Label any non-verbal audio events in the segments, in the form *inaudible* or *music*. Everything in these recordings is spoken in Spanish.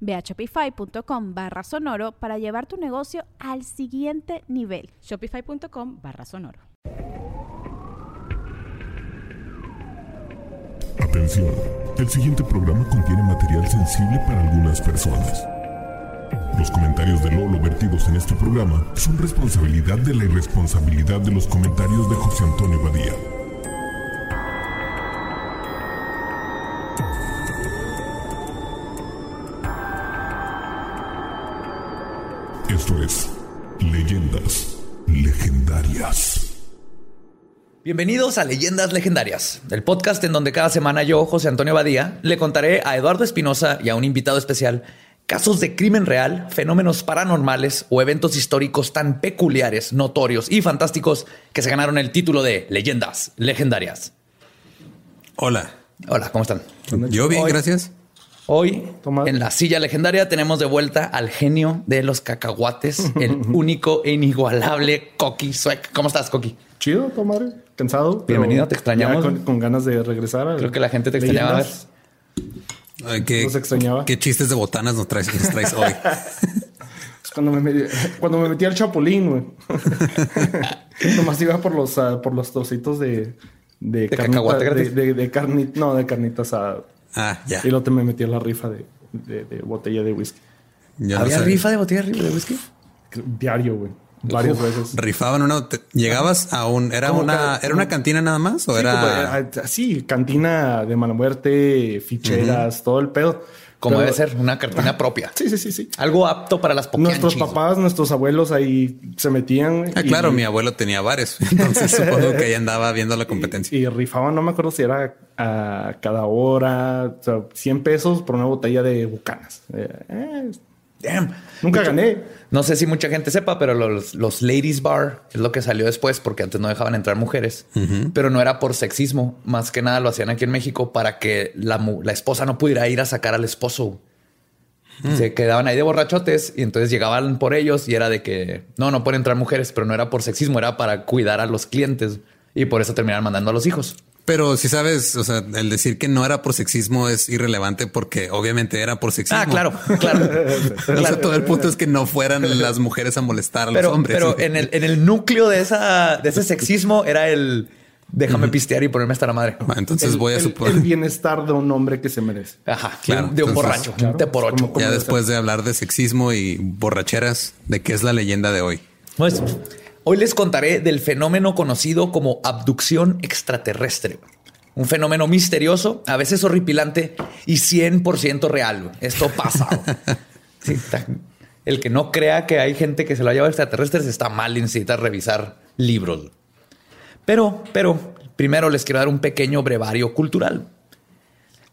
Ve a shopify.com barra sonoro para llevar tu negocio al siguiente nivel. Shopify.com barra sonoro. Atención, el siguiente programa contiene material sensible para algunas personas. Los comentarios de Lolo vertidos en este programa son responsabilidad de la irresponsabilidad de los comentarios de José Antonio Badía. Esto es Leyendas Legendarias. Bienvenidos a Leyendas Legendarias, el podcast en donde cada semana yo, José Antonio Badía, le contaré a Eduardo Espinosa y a un invitado especial casos de crimen real, fenómenos paranormales o eventos históricos tan peculiares, notorios y fantásticos que se ganaron el título de Leyendas Legendarias. Hola. Hola, ¿cómo están? Yo bien, gracias. Hoy, en la silla legendaria, tenemos de vuelta al genio de los cacahuates, *laughs* el único e inigualable Coqui Suec. ¿Cómo estás, Coqui? Chido, tomar. Cansado. Bienvenido, te extrañamos. Con, ganas de regresar. Creo que la gente te extrañaba. ¿qué, extrañaba. ¿Qué chistes de botanas nos traes, hoy? *laughs* cuando, me metí, cuando me metí al chapulín, güey. *laughs* Nomás iba por los, uh, por los trocitos de... De, ¿De cacahuate de, de, de carnita, no, de carnitas a Ah, ya. Y luego te me metí en la rifa de, de, botella de whisky. ¿Había rifa de botella de whisky? Diario, güey. Varias veces. Rifaban una. llegabas a un. ¿Era una, ¿era una cantina nada más? ¿O sí, era.? sí, cantina de mala muerte, ficheras, todo el pedo. Como debe ser, una cartina propia. Sí, sí, sí, sí. Algo apto para las Nuestros papás, nuestros abuelos ahí se metían. Ah, claro, mi abuelo tenía bares. *laughs* Entonces supongo que ahí andaba viendo la competencia. Y, rifaban, no me acuerdo si era a cada hora, o sea, 100 pesos por una botella de bucanas. Eh, eh Damn. Nunca gané. No sé si mucha gente sepa, pero los, los, ladies bar es lo que salió después porque antes no dejaban entrar mujeres, pero no era por sexismo. Más que nada lo hacían aquí en México para que la, la esposa no pudiera ir a sacar al esposo. Se quedaban ahí de borrachotes y entonces llegaban por ellos y era de que no, no pueden entrar mujeres, pero no era por sexismo, era para cuidar a los clientes y por eso terminaron mandando a los hijos. Pero si sabes, o sea, el decir que no era por sexismo es irrelevante porque obviamente era por sexismo. Ah, claro, claro. *laughs* todo el punto es que no fueran las mujeres a molestar a los hombres. Pero en el, en el núcleo de esa, de ese sexismo era el déjame pistear y ponerme hasta la madre. Ah, entonces voy a suponer el bienestar de un hombre que se merece. Ajá, claro. De, un borracho, de por ocho. ya después de hablar de sexismo y borracheras, ¿de qué es la leyenda de hoy? Pues Hoy les contaré del fenómeno conocido como abducción extraterrestre. Un fenómeno misterioso, a veces horripilante y 100% real. Esto pasa. *laughs* el que no crea que hay gente que se lo ha llevado extraterrestres está mal y necesita revisar libros. Pero, pero, primero les quiero dar un pequeño brevario cultural.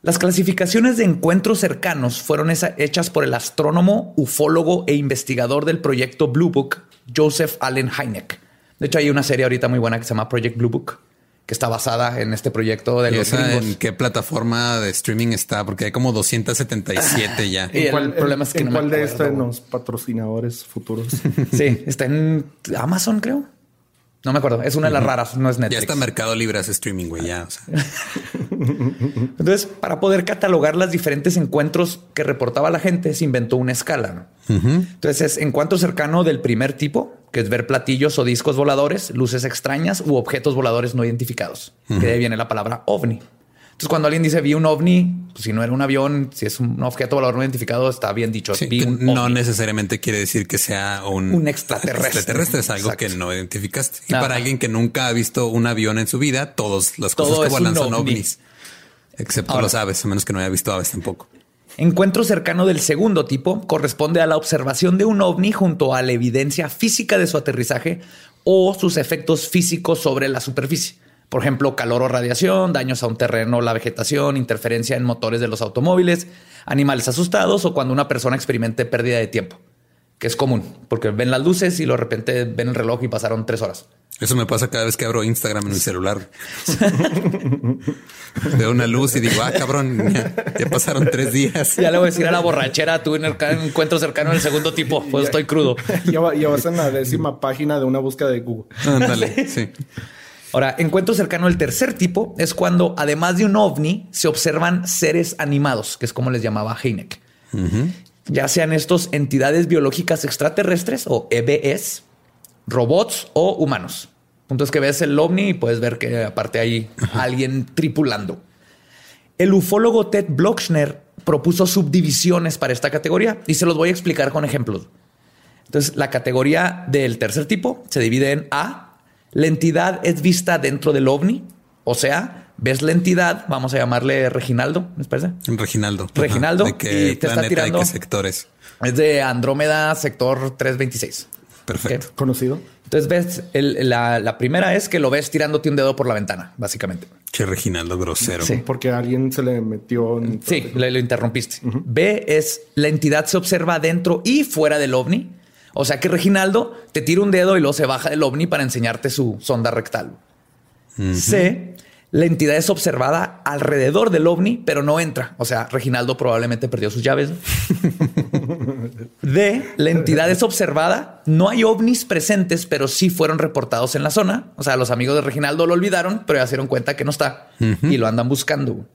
Las clasificaciones de encuentros cercanos fueron hechas por el astrónomo, ufólogo e investigador del proyecto Blue Book, Joseph Allen Hynek. De hecho, hay una serie ahorita muy buena que se llama Project Blue Book, que está basada en este proyecto de los ¿En qué plataforma de streaming está? Porque hay como 277 ya. *laughs* Y el, problema es que no cuál de estos los patrocinadores futuros? *laughs* sí, está en Amazon, creo. No me acuerdo. Es una de las raras, no es Netflix. Ya está Mercado Libre hace streaming, güey. Ya. *laughs* Entonces, para poder catalogar los diferentes encuentros que reportaba la gente, se inventó una escala. Entonces, es encuentro cercano del primer tipo, que es ver platillos o discos voladores, luces extrañas u objetos voladores no identificados, que de ahí viene la palabra ovni. Entonces, cuando alguien dice vi un ovni, pues si no era un avión, si es un objeto volador no identificado, está bien dicho. Sí, vi que un no ovni. necesariamente quiere decir que sea un, Un extraterrestre. extraterrestre es algo Exacto. que no identificaste. Y Ajá. para alguien que nunca ha visto un avión en su vida, todas las Todo cosas que vuelan son ovni. ovnis. Excepto Ahora. los aves, a menos que no haya visto aves tampoco. Encuentro cercano del segundo tipo corresponde a la observación de un ovni junto a la evidencia física de su aterrizaje o sus efectos físicos sobre la superficie. Por ejemplo, calor o radiación, daños a un terreno, la vegetación, interferencia en motores de los automóviles, animales asustados o cuando una persona experimente pérdida de tiempo, que es común, porque ven las luces y de repente ven el reloj y pasaron tres horas. Eso me pasa cada vez que abro Instagram en mi celular. *laughs* Veo una luz y digo, ah, cabrón, ya, ya pasaron tres días. Ya le voy a decir a la borrachera, tuve un erca- un encuentro cercano del segundo tipo, pues estoy crudo. *laughs* ya, ya vas en la décima página de una búsqueda de Google. Ándale, *laughs* sí. Ahora, encuentro cercano del tercer tipo es cuando, además de un ovni, se observan seres animados, que es como les llamaba Heineck. Ya sean estos entidades biológicas extraterrestres o EBS, robots o humanos. Punto es que ves el ovni y puedes ver que aparte hay alguien tripulando. El ufólogo Ted Blochner propuso subdivisiones para esta categoría y se los voy a explicar con ejemplos. Entonces, la categoría del tercer tipo se divide en A. La entidad es vista dentro del ovni, o sea, ves la entidad, vamos a llamarle Reginaldo, ¿les parece? Reginaldo. Ajá. Reginaldo, ¿De qué y te está tirando- de qué sectores? Es de Andrómeda, sector 326. Perfecto. Conocido. Entonces, ves, el- la, la primera es que lo ves tirándote un dedo por la ventana, básicamente. Che, Reginaldo grosero. Sí. Porque alguien se le metió en... Sí, le, lo interrumpiste. B es la entidad se observa dentro y fuera del ovni. O sea que Reginaldo te tira un dedo y luego se baja del ovni para enseñarte su sonda rectal. C, la entidad es observada alrededor del ovni, pero no entra. O sea, Reginaldo probablemente perdió sus llaves. D, la entidad es observada. No hay ovnis presentes, pero sí fueron reportados en la zona. O sea, los amigos de Reginaldo lo olvidaron, pero ya se dieron cuenta que no está y lo andan buscando.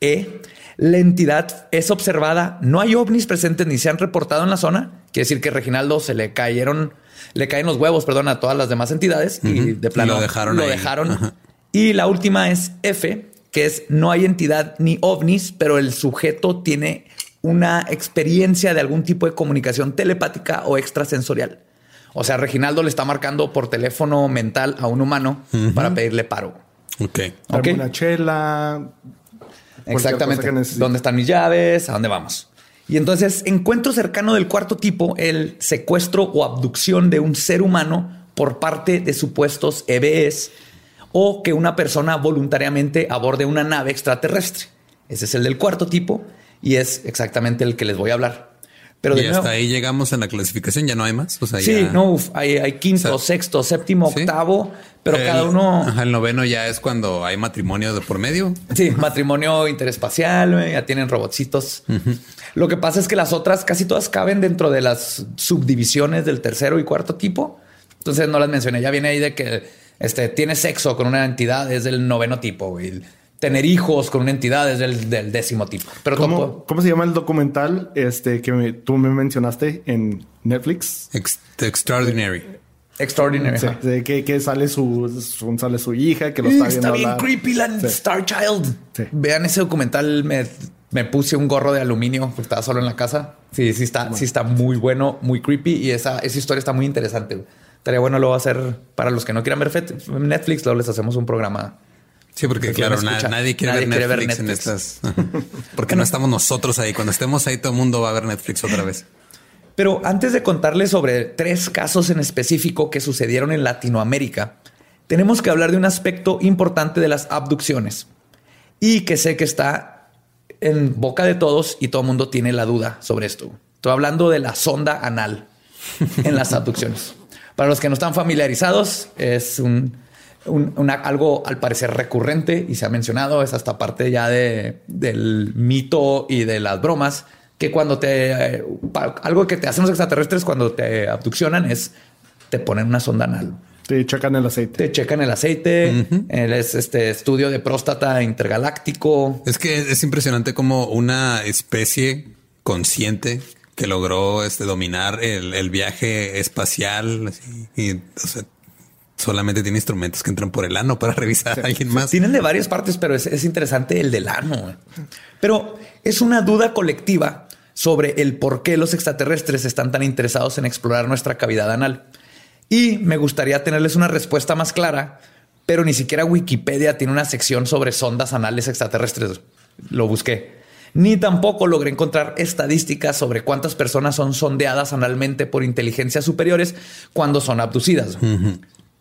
E, la entidad es observada. No hay ovnis presentes ni se han reportado en la zona. Quiere decir que Reginaldo se le cayeron, le caen los huevos, perdón, a todas las demás entidades y de plano Lo dejaron Lo ahí. dejaron. Y la última es F, que es no hay entidad ni ovnis, pero el sujeto tiene una experiencia de algún tipo de comunicación telepática o extrasensorial. O sea, Reginaldo le está marcando por teléfono mental a un humano para pedirle paro. Ok. Ok. Dame una chela. Exactamente. ¿Dónde están mis llaves? ¿A dónde vamos? Y entonces, encuentro cercano del cuarto tipo, el secuestro o abducción de un ser humano por parte de supuestos EBS o que una persona voluntariamente aborde una nave extraterrestre. Ese es el del cuarto tipo y es exactamente el que les voy a hablar. Pero de y hasta ahí llegamos en la clasificación, ya no hay más. O sea, sí, ya- no, uf, hay, hay quinto, O sea, sexto, séptimo, sí. octavo, pero El- cada uno... Ajá, el noveno ya es cuando hay matrimonio de por medio. Sí, matrimonio interespacial, ya tienen robotcitos. Lo que pasa es que las otras casi todas caben dentro de las subdivisiones del tercero y cuarto tipo. Entonces no las mencioné. Ya viene ahí de que este, tiene sexo con una entidad es del noveno tipo. güey. Tener hijos con una entidad es del, del décimo tipo. Pero ¿Cómo, topo- cómo se llama el documental este que me- tú me mencionaste en Netflix? Ex- extraordinary. extraordinary. Sí, que, que sale su, su- sale su hija, que lo está Está, viendo bien hablar. creepy la Sí. Star Child. Vean ese documental. Me, me puse un gorro de aluminio porque estaba solo en la casa. Sí, sí está, sí está muy bueno, muy creepy y esa, esa historia está muy interesante. Estaría bueno luego hacer para los que no quieran ver Netflix, luego les hacemos un programa. Sí, porque Porque claro, na- nadie, quiere, Nadie ver quiere ver Netflix en Netflix. estas. *laughs* *laughs* Porque no estamos nosotros ahí. Cuando estemos ahí, todo el mundo va a ver Netflix otra vez. Pero antes de contarles sobre tres casos en específico que sucedieron en Latinoamérica, tenemos que hablar de un aspecto importante de las abducciones y que sé que está en boca de todos y todo el mundo tiene la duda sobre esto. Estoy hablando de la sonda anal en las abducciones. *laughs* Para los que no están familiarizados, es un, un- una- algo al parecer recurrente y se ha mencionado, es hasta parte ya de, del mito y de las bromas, que cuando te... eh, algo que te hacen los extraterrestres cuando te abduccionan es te ponen una sonda anal. Te checan el aceite. Te checan el aceite, el es este estudio de próstata intergaláctico. Es que es impresionante como una especie consciente que logró este, dominar el, el viaje espacial así, y o sea, solamente tiene instrumentos que entran por el ano para *laughs* revisar a alguien más. Tienen de varias partes, pero es, es interesante el del ano. Pero es una duda colectiva sobre el por qué los extraterrestres están tan interesados en explorar nuestra cavidad anal. Y me gustaría tenerles una respuesta más clara, pero ni siquiera Wikipedia tiene una sección sobre sondas anales extraterrestres. Lo busqué. Ni tampoco logré encontrar estadísticas sobre cuántas personas son sondeadas analmente por inteligencias superiores cuando son abducidas.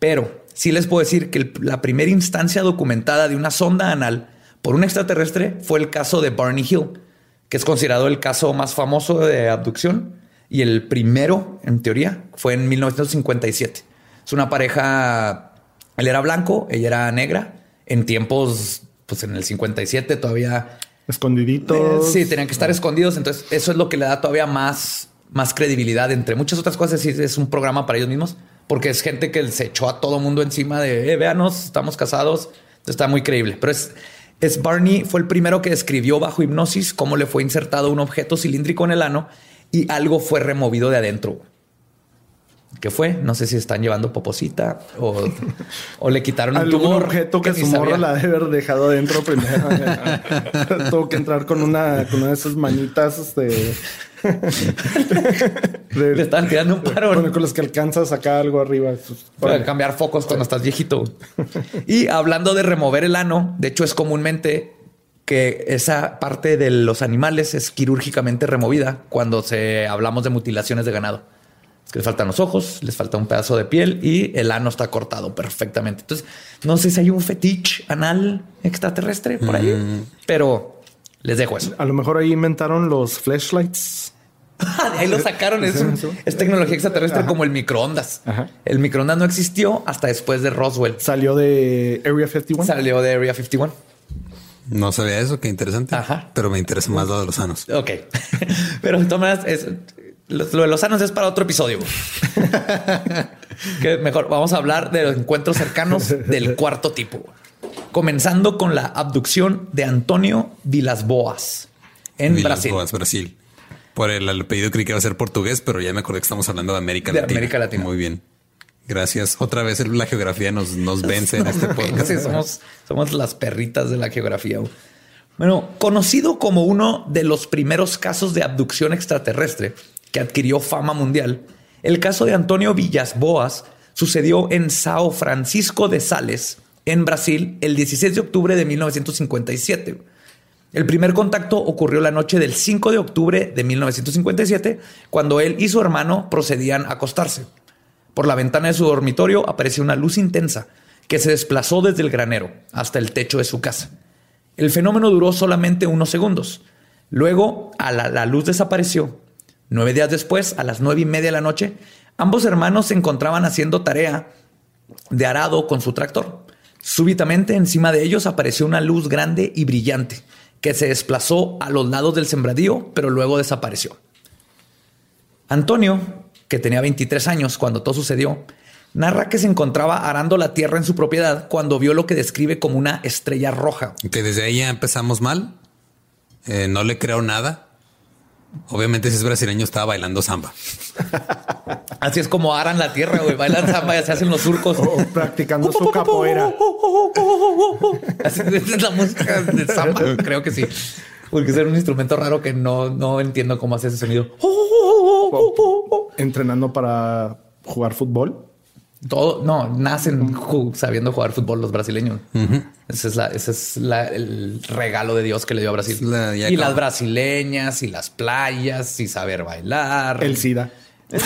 Pero sí les puedo decir que el- la primera instancia documentada de una sonda anal por un extraterrestre fue el caso de Barney Hill, que es considerado el caso más famoso de abducción. Y el primero, en teoría, fue en 1957. Es una pareja, él era blanco, ella era negra. En tiempos, pues en el 57 todavía Escondiditos. eh, Sí, tenían que estar escondidos. Entonces, eso es lo que le da todavía más, más credibilidad. Entre muchas otras cosas, es un programa para ellos mismos, porque es gente que se echó a todo mundo encima de eh, véanos, estamos casados. Está muy creíble. Pero es, es Barney fue el primero que describió bajo hipnosis cómo le fue insertado un objeto cilíndrico en el ano y algo fue removido de adentro. ¿Qué fue? No sé si están llevando poposita o, o le quitaron un *laughs* tumor objeto que, su morra la debe haber dejado adentro primero. *laughs* Tuvo que entrar con una, con una de esas manitas este, Le *laughs* estaban tirando un paro. con, con las que alcanza a sacar algo arriba. Pues, Para cambiar focos cuando estás viejito. *laughs* Y hablando de remover el ano, de hecho es comúnmente que esa parte de los animales es quirúrgicamente removida cuando se hablamos de mutilaciones de ganado. Es que les faltan los ojos, les falta un pedazo de piel y el ano está cortado perfectamente. Entonces, no sé si hay un fetiche anal extraterrestre por ahí, pero les dejo eso. A lo mejor ahí inventaron los flashlights. De *laughs* ahí lo sacaron. Es, un- es tecnología extraterrestre como el microondas. Ajá. El microondas no existió hasta después de Roswell. Salió de Area 51. Salió de Area 51. No sabía eso, qué interesante. Ajá. Pero me interesa más lo de los sanos. Ok. *laughs* Pero de todas maneras, es, lo, lo de los sanos es para otro episodio. *laughs* que mejor vamos a hablar de los encuentros cercanos del cuarto tipo. Comenzando con la abducción de Antonio Vilas Boas en Vilas Brasil. Boas, Brasil. Por el apellido creí que iba a ser portugués, pero ya me acordé que estamos hablando de América De Latina. América Latina. Muy bien. Gracias. Otra vez la geografía nos, nos vence en *laughs* este podcast. Sí, somos, somos las perritas de la geografía. Bueno, conocido como uno de los primeros casos de abducción extraterrestre que adquirió fama mundial, el caso de Antonio Villas Boas sucedió en Sao Francisco de Sales, en Brasil, el 16 de octubre de 1957. El primer contacto ocurrió la noche del 5 de octubre de 1957, cuando él y su hermano procedían a acostarse. Por la ventana de su dormitorio apareció una luz intensa que se desplazó desde el granero hasta el techo de su casa. El fenómeno duró solamente unos segundos. Luego, la, la luz desapareció. Nueve días después, a las nueve y media de la noche, ambos hermanos se encontraban haciendo tarea de arado con su tractor. Súbitamente, encima de ellos apareció una luz grande y brillante que se desplazó a los lados del sembradío, pero luego desapareció. Antonio, que tenía 23 años cuando todo sucedió, narra que se encontraba arando la tierra en su propiedad cuando vio lo que describe como una estrella roja. Que desde ahí ya empezamos mal. Eh, no le creo nada. Obviamente, si es brasileño, estaba bailando samba. *laughs* Así es como aran la tierra, güey. Bailan samba y se hacen los surcos. O practicando su capoeira. Así es la música de samba. Creo que sí. Porque es un instrumento raro que no, no entiendo cómo hace ese sonido. Entrenando para jugar fútbol. Todo, no, nacen sabiendo jugar fútbol los brasileños. Ese es, la, ese es la- el regalo de Dios que le dio a Brasil. Es la- y las brasileñas y las playas y saber bailar. El SIDA. *laughs*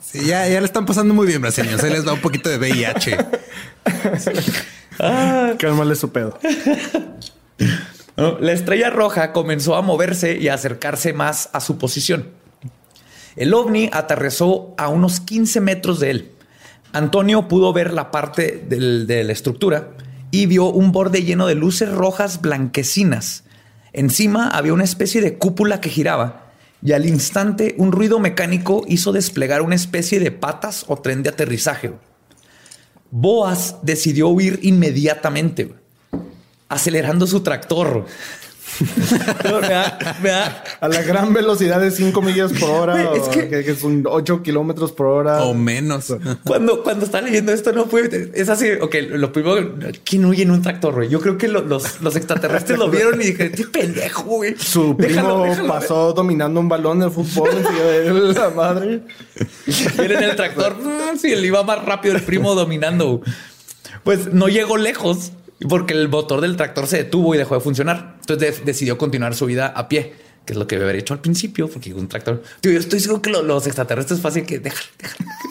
Sí, ya, ya le están pasando muy bien, brasileños. Se les da un poquito de VIH. Cálmale su pedo. La estrella roja comenzó a moverse y a acercarse más a su posición. El ovni aterrizó a unos 15 metros de él. Antonio pudo ver la parte de la estructura y vio un borde lleno de luces rojas blanquecinas. Encima había una especie de cúpula que giraba y al instante un ruido mecánico hizo desplegar una especie de patas o tren de aterrizaje. Boas decidió huir inmediatamente, acelerando su tractor. *laughs* No, me da- me da- A la gran velocidad de 5 millas por hora. Es o que- que, que son 8 kilómetros por hora. O menos. Cuando, cuando estaba leyendo esto, no fue. Es así, ok, lo primero, ¿quién huye en un tractor, güey? Yo creo que lo- los, los extraterrestres lo vieron y dije, qué pendejo, güey. Su primo Déjalo, déjalo, pasó dominando un balón de fútbol encima de él, la madre. Él en el tractor, mm, sí, él iba más rápido, el primo dominando. Pues no llegó lejos porque el motor del tractor se detuvo y dejó de funcionar. Entonces de- decidió continuar su vida a pie, que es lo que debe haber hecho al principio, porque un tractor. Tío, yo estoy seguro que lo- los extraterrestres fácil que déjalo.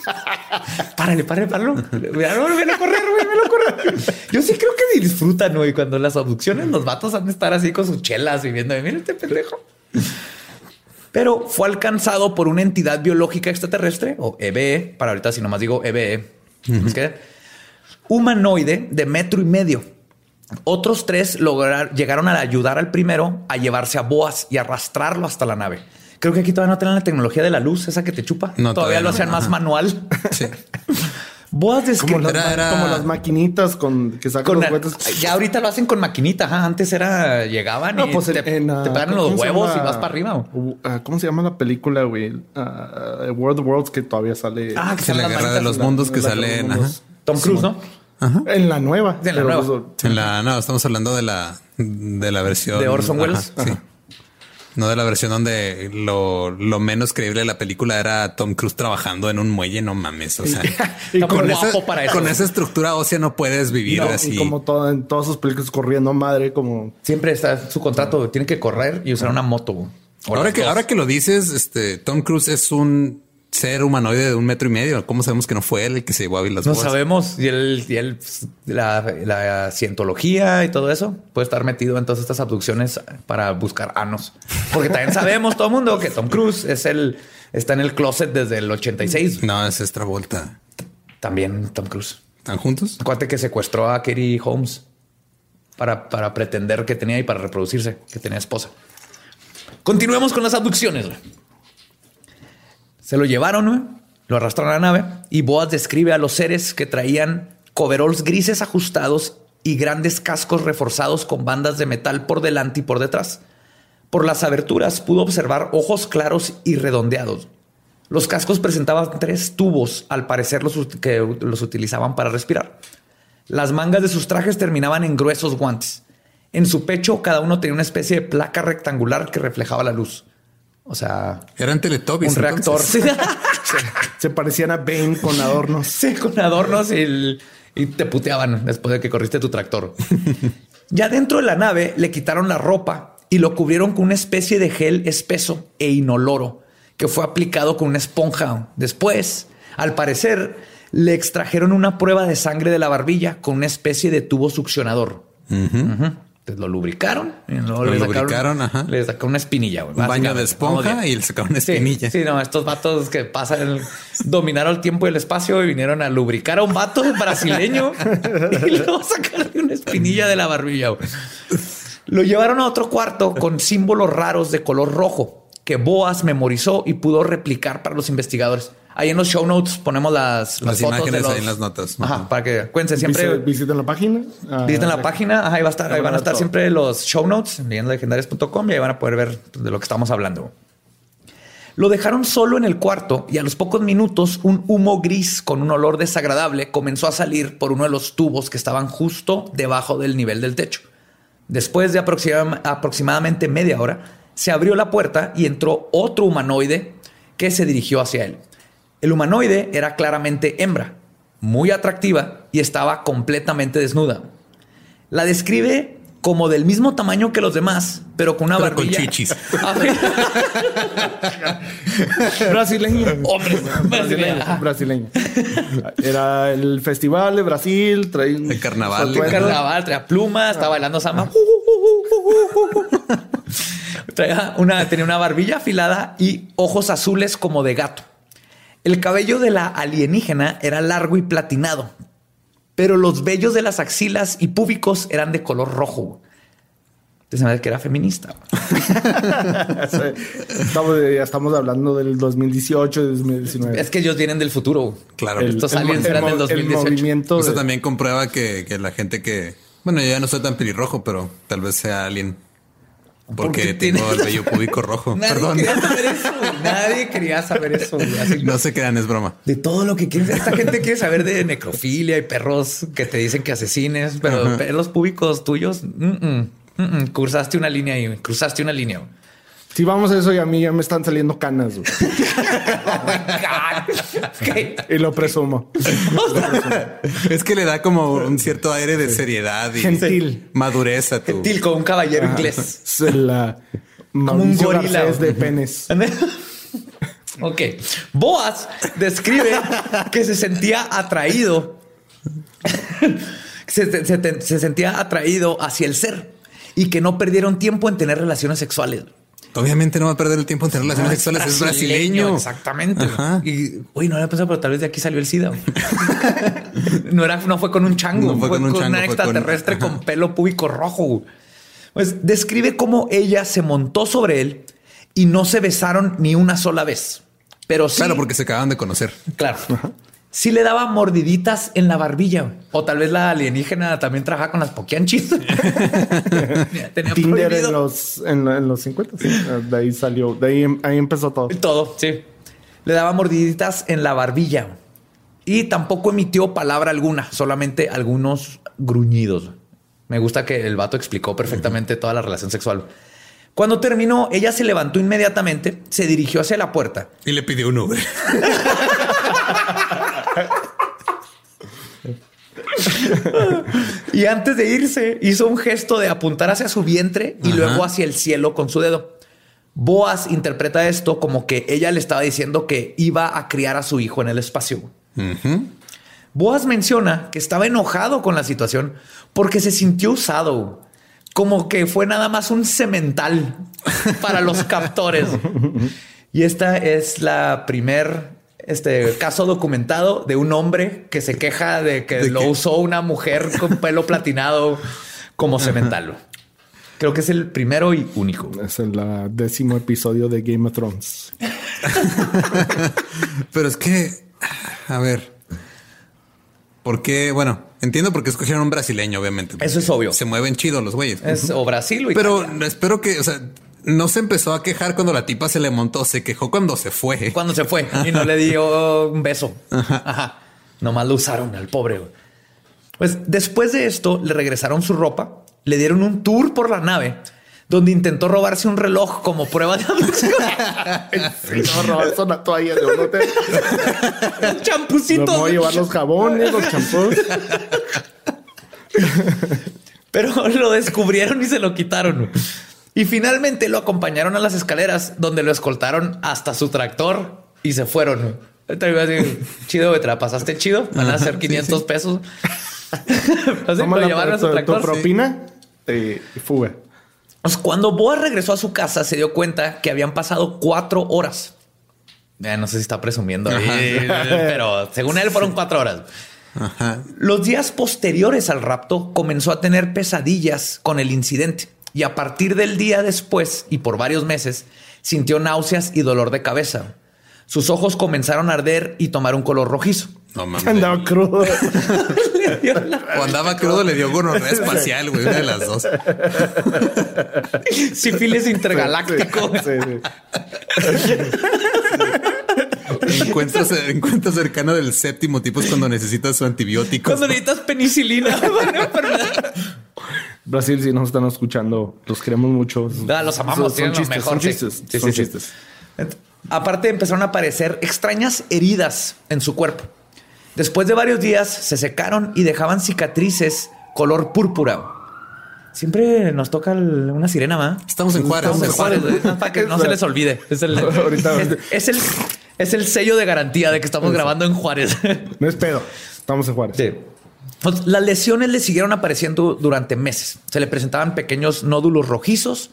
*laughs* párale, párale, páralo. No, ven a correr, güey, ven a correr. Yo sí creo que disfrutan, güey, cuando las abducciones, los vatos han de estar así con sus chelas y viendo, mira este pendejo pero fue alcanzado por una entidad biológica extraterrestre, o EBE, para ahorita si nomás digo EBE, ¿nos queda? humanoide de metro y medio. Otros tres lograron, llegaron a ayudar al primero a llevarse a Boas y arrastrarlo hasta la nave. Creo que aquí todavía no tienen la tecnología de la luz, esa que te chupa. No, todavía, todavía lo no. hacían más manual. Sí. *laughs* Boas describió... Como las, Era- ma- era- como las maquinitas con que sacan Con los juguetes. ya ahorita lo hacen con maquinita. ajá. Antes era llegaban No, y pues te, en, ah, te pegan los ¿cómo se huevos y vas para arriba. Uh, ah, ¿Cómo se llama la película, güey? Ah, World of Worlds que todavía sale. Ah, que salen la guerra de los mundos que salen. Tom Cruise, ¿no? En la nueva. La pues, En la, no, estamos hablando de la, de la versión De Orson Welles. Ajá, sí. No de la versión donde lo, lo menos creíble de la película era Tom Cruise trabajando en un muelle. No mames. O sea, *laughs* Y con, esa, para eso. con esa estructura ósea no puedes vivir no, así. y como todo, en todas sus películas corriendo madre, como Siempre está su contrato, tiene que correr y usar una moto. Ahora que, dos. ahora que lo dices, este Tom Cruise es un ser humanoide de un metro y medio. ¿Cómo sabemos que no fue él el que se llevó a las no boas? sabemos y él, y él, pues, la, la cientología y todo eso puede estar metido en todas estas abducciones para buscar anos. Porque también sabemos todo el mundo que Tom Cruise es el, está en el closet desde el 86. No, es esta vuelta. También Tom Cruise. ¿Están juntos? Acuérdate que secuestró a Katie Holmes para, para pretender que tenía y para reproducirse, que tenía esposa. Continuemos con las abducciones. Se lo llevaron, lo arrastraron a la nave y Boaz describe a los seres que traían coveralls grises ajustados y grandes cascos reforzados con bandas de metal por delante y por detrás. Por las aberturas pudo observar ojos claros y redondeados. Los cascos presentaban tres tubos, al parecer los que los utilizaban para respirar. Las mangas de sus trajes terminaban en gruesos guantes. En su pecho cada uno tenía una especie de placa rectangular que reflejaba la luz. O sea, Eran Teletubbies. un reactor. *laughs* se parecían a Bane con adornos. Sí, con adornos y, el- y te puteaban después de que corriste tu tractor. *laughs* ya dentro de la nave le quitaron la ropa y lo cubrieron con una especie de gel espeso e inoloro que fue aplicado con una esponja. Después, al parecer, le extrajeron una prueba de sangre de la barbilla con una especie de tubo succionador. Entonces lo lubricaron y luego Lo le sacaron- lubricaron, ajá. Le sacaron una espinilla. güey, Un baño de esponja y le sacaron una espinilla. Sí, no, estos vatos que pasan, el- dominaron el tiempo y el espacio y vinieron a lubricar a un vato brasileño *laughs* y luego sacarle una espinilla de la barbilla. güey. Lo llevaron a otro cuarto con símbolos raros de color rojo que Boas memorizó y pudo replicar para los investigadores. Ahí en los show notes ponemos las, Las fotos imágenes de los- ahí en las notas. Ajá, Ajá. para que cuenten siempre. Visiten, la página. Ah, Visiten la página, ajá, ahí, va a estar, ahí van a estar todo. siempre los show notes en legendarias.com y ahí van a poder ver de lo que estamos hablando. Lo dejaron solo en el cuarto y a los pocos minutos un humo gris con un olor desagradable comenzó a salir por uno de los tubos que estaban justo debajo del nivel del techo. Después de aproxima- aproximadamente media hora, se abrió la puerta y entró otro humanoide que se dirigió hacia él. El humanoide era claramente hembra, muy atractiva y estaba completamente desnuda. La describe como del mismo tamaño que los demás, pero con una Pero con barbilla. chichis. *laughs* Brasileño. Hombre, brasileño. brasileño. Era el festival de Brasil. Traía un El carnaval. El carnaval, traía plumas, estaba bailando samba. Traía una, tenía una barbilla afilada y ojos azules como de gato. El cabello de la alienígena era largo y platinado, pero los vellos de las axilas y púbicos eran de color rojo. Entonces me que era feminista. *laughs* Estamos, ya estamos hablando del 2018 y 2019. Es que ellos vienen del futuro. Claro. El- Estos el- aliens el eran del el 2018. movimiento Eso de- también comprueba que, que la gente que... Bueno, yo ya no soy tan pelirrojo, pero tal vez sea alguien Porque tengo el vello púbico rojo. *laughs* Nadie Perdón. quería saber eso. Nadie quería saber eso. Así- No se crean, es broma. de todo lo que quieres. Esta gente quiere saber de necrofilia y perros que te dicen que asesines, pero Ajá. pelos públicos tuyos, mm, mm, mm, mm. cruzaste una línea y cruzaste una línea. Si vamos a eso y a mí ya me están saliendo canas. güey. *laughs* Y lo presumo. *laughs* Es que le da como un cierto aire de seriedad y Gentil. madurez a tu. Gentil como un caballero inglés. La un gorila, de penes. *laughs* Ok. Boas describe que se sentía atraído. se, se- se sentía atraído hacia el ser y que no perdieron tiempo en tener relaciones sexuales. Obviamente no va a perder el tiempo en tener relaciones sexuales. Es brasileño. Exactamente. Ajá. Y uy, no había pensado, pero tal vez de aquí salió el SIDA. *laughs* no era, no fue con un chango, No fue fue, con un con chango, una con- extraterrestre con, pelo púbico rojo. Pues describe cómo ella se montó sobre él y no se besaron ni una sola vez. Pero sí, Claro, porque se acaban de conocer. claro. Sí le daba mordiditas en la barbilla. O tal vez la alienígena también trabajaba con las poquianchis. *laughs* Tenía Tinder prohibido. en los, en, en los 50. sí. De ahí salió. De ahí, ahí empezó todo. Todo, sí. Le daba mordiditas en la barbilla. Y tampoco emitió palabra alguna, solamente algunos gruñidos. Me gusta que el vato explicó perfectamente toda la relación sexual. Cuando terminó, ella se levantó inmediatamente, se dirigió hacia la puerta. Y le pidió un Uber. *laughs* *laughs* Y antes de irse, hizo un gesto de apuntar hacia su vientre y Ajá. luego hacia el cielo con su dedo. Boas interpreta esto como que ella le estaba diciendo que iba a criar a su hijo en el espacio. Boas menciona que estaba enojado con la situación porque se sintió usado, como que fue nada más un cemental para los *laughs* captores. Y esta es la primer este caso documentado de un hombre que se queja de que ¿De lo qué? usó una mujer con pelo platinado como cemental. Creo que es el primero y único. Es el décimo episodio de Game of Thrones. *laughs* Pero es que, a ver, ¿por qué? Bueno, entiendo por qué escogieron un brasileño, obviamente. Eso es obvio. Se mueven chidos los güeyes. Es o Brasil o Pero espero que, o sea, no se empezó a quejar cuando la tipa se le montó, se quejó cuando se fue. cuando se fue y no le dio un beso. Ajá. Nomás lo usaron al pobre. Pues después de esto le regresaron su ropa, le dieron un tour por la nave donde intentó robarse un reloj como prueba de abducción. *laughs* No, robarse una toalla de un hotel. un champucito. vamos a llevar los jabones, los champús. *laughs* Pero lo descubrieron y se lo quitaron. Y finalmente lo acompañaron a las escaleras donde lo escoltaron hasta su tractor y se fueron. Chido, te la pasaste chido. Van a sí, 500 sí. pesos. *laughs* Así Toma lo la, llevaron a su tu, tu tractor. sí. propina y fuga. Pues cuando Boa regresó a su casa, se dio cuenta que habían pasado cuatro horas. No sé si está presumiendo, ahí, *laughs* pero según él fueron cuatro horas. Ajá. Los días posteriores al rapto comenzó a tener pesadillas con el incidente y a partir del día después y por varios meses sintió náuseas y dolor de cabeza. Sus ojos comenzaron a arder y tomar un color rojizo. No mames. Andaba crudo. *laughs* O andaba crudo, le dio gonorrea espacial, güey, una de las dos. *laughs* Sífilis intergaláctico. Sí, sí. Encuentro, encuentro cercano del séptimo tipo es cuando necesitas su antibiótico. Cuando necesitas penicilina para *laughs* una enfermedad. Brasil, si nos están escuchando, los queremos mucho. Los amamos, Son, chistes, mejor. son sí. chistes. Sí, son sí, sí. chistes. Ent- Aparte empezaron a aparecer extrañas heridas en su cuerpo. Después de varios días se secaron y dejaban cicatrices color púrpura. Siempre nos toca el- una sirena, ¿va? Estamos en Juárez. Estamos en Juárez. No, para que no se les olvide. *laughs* Es el, Ahorita- es, es el, es el sello de garantía de que estamos grabando en Juárez. No es pedo. Estamos en Juárez. Sí. Pues, Las lesiones le siguieron apareciendo durante meses. Se le presentaban pequeños nódulos rojizos,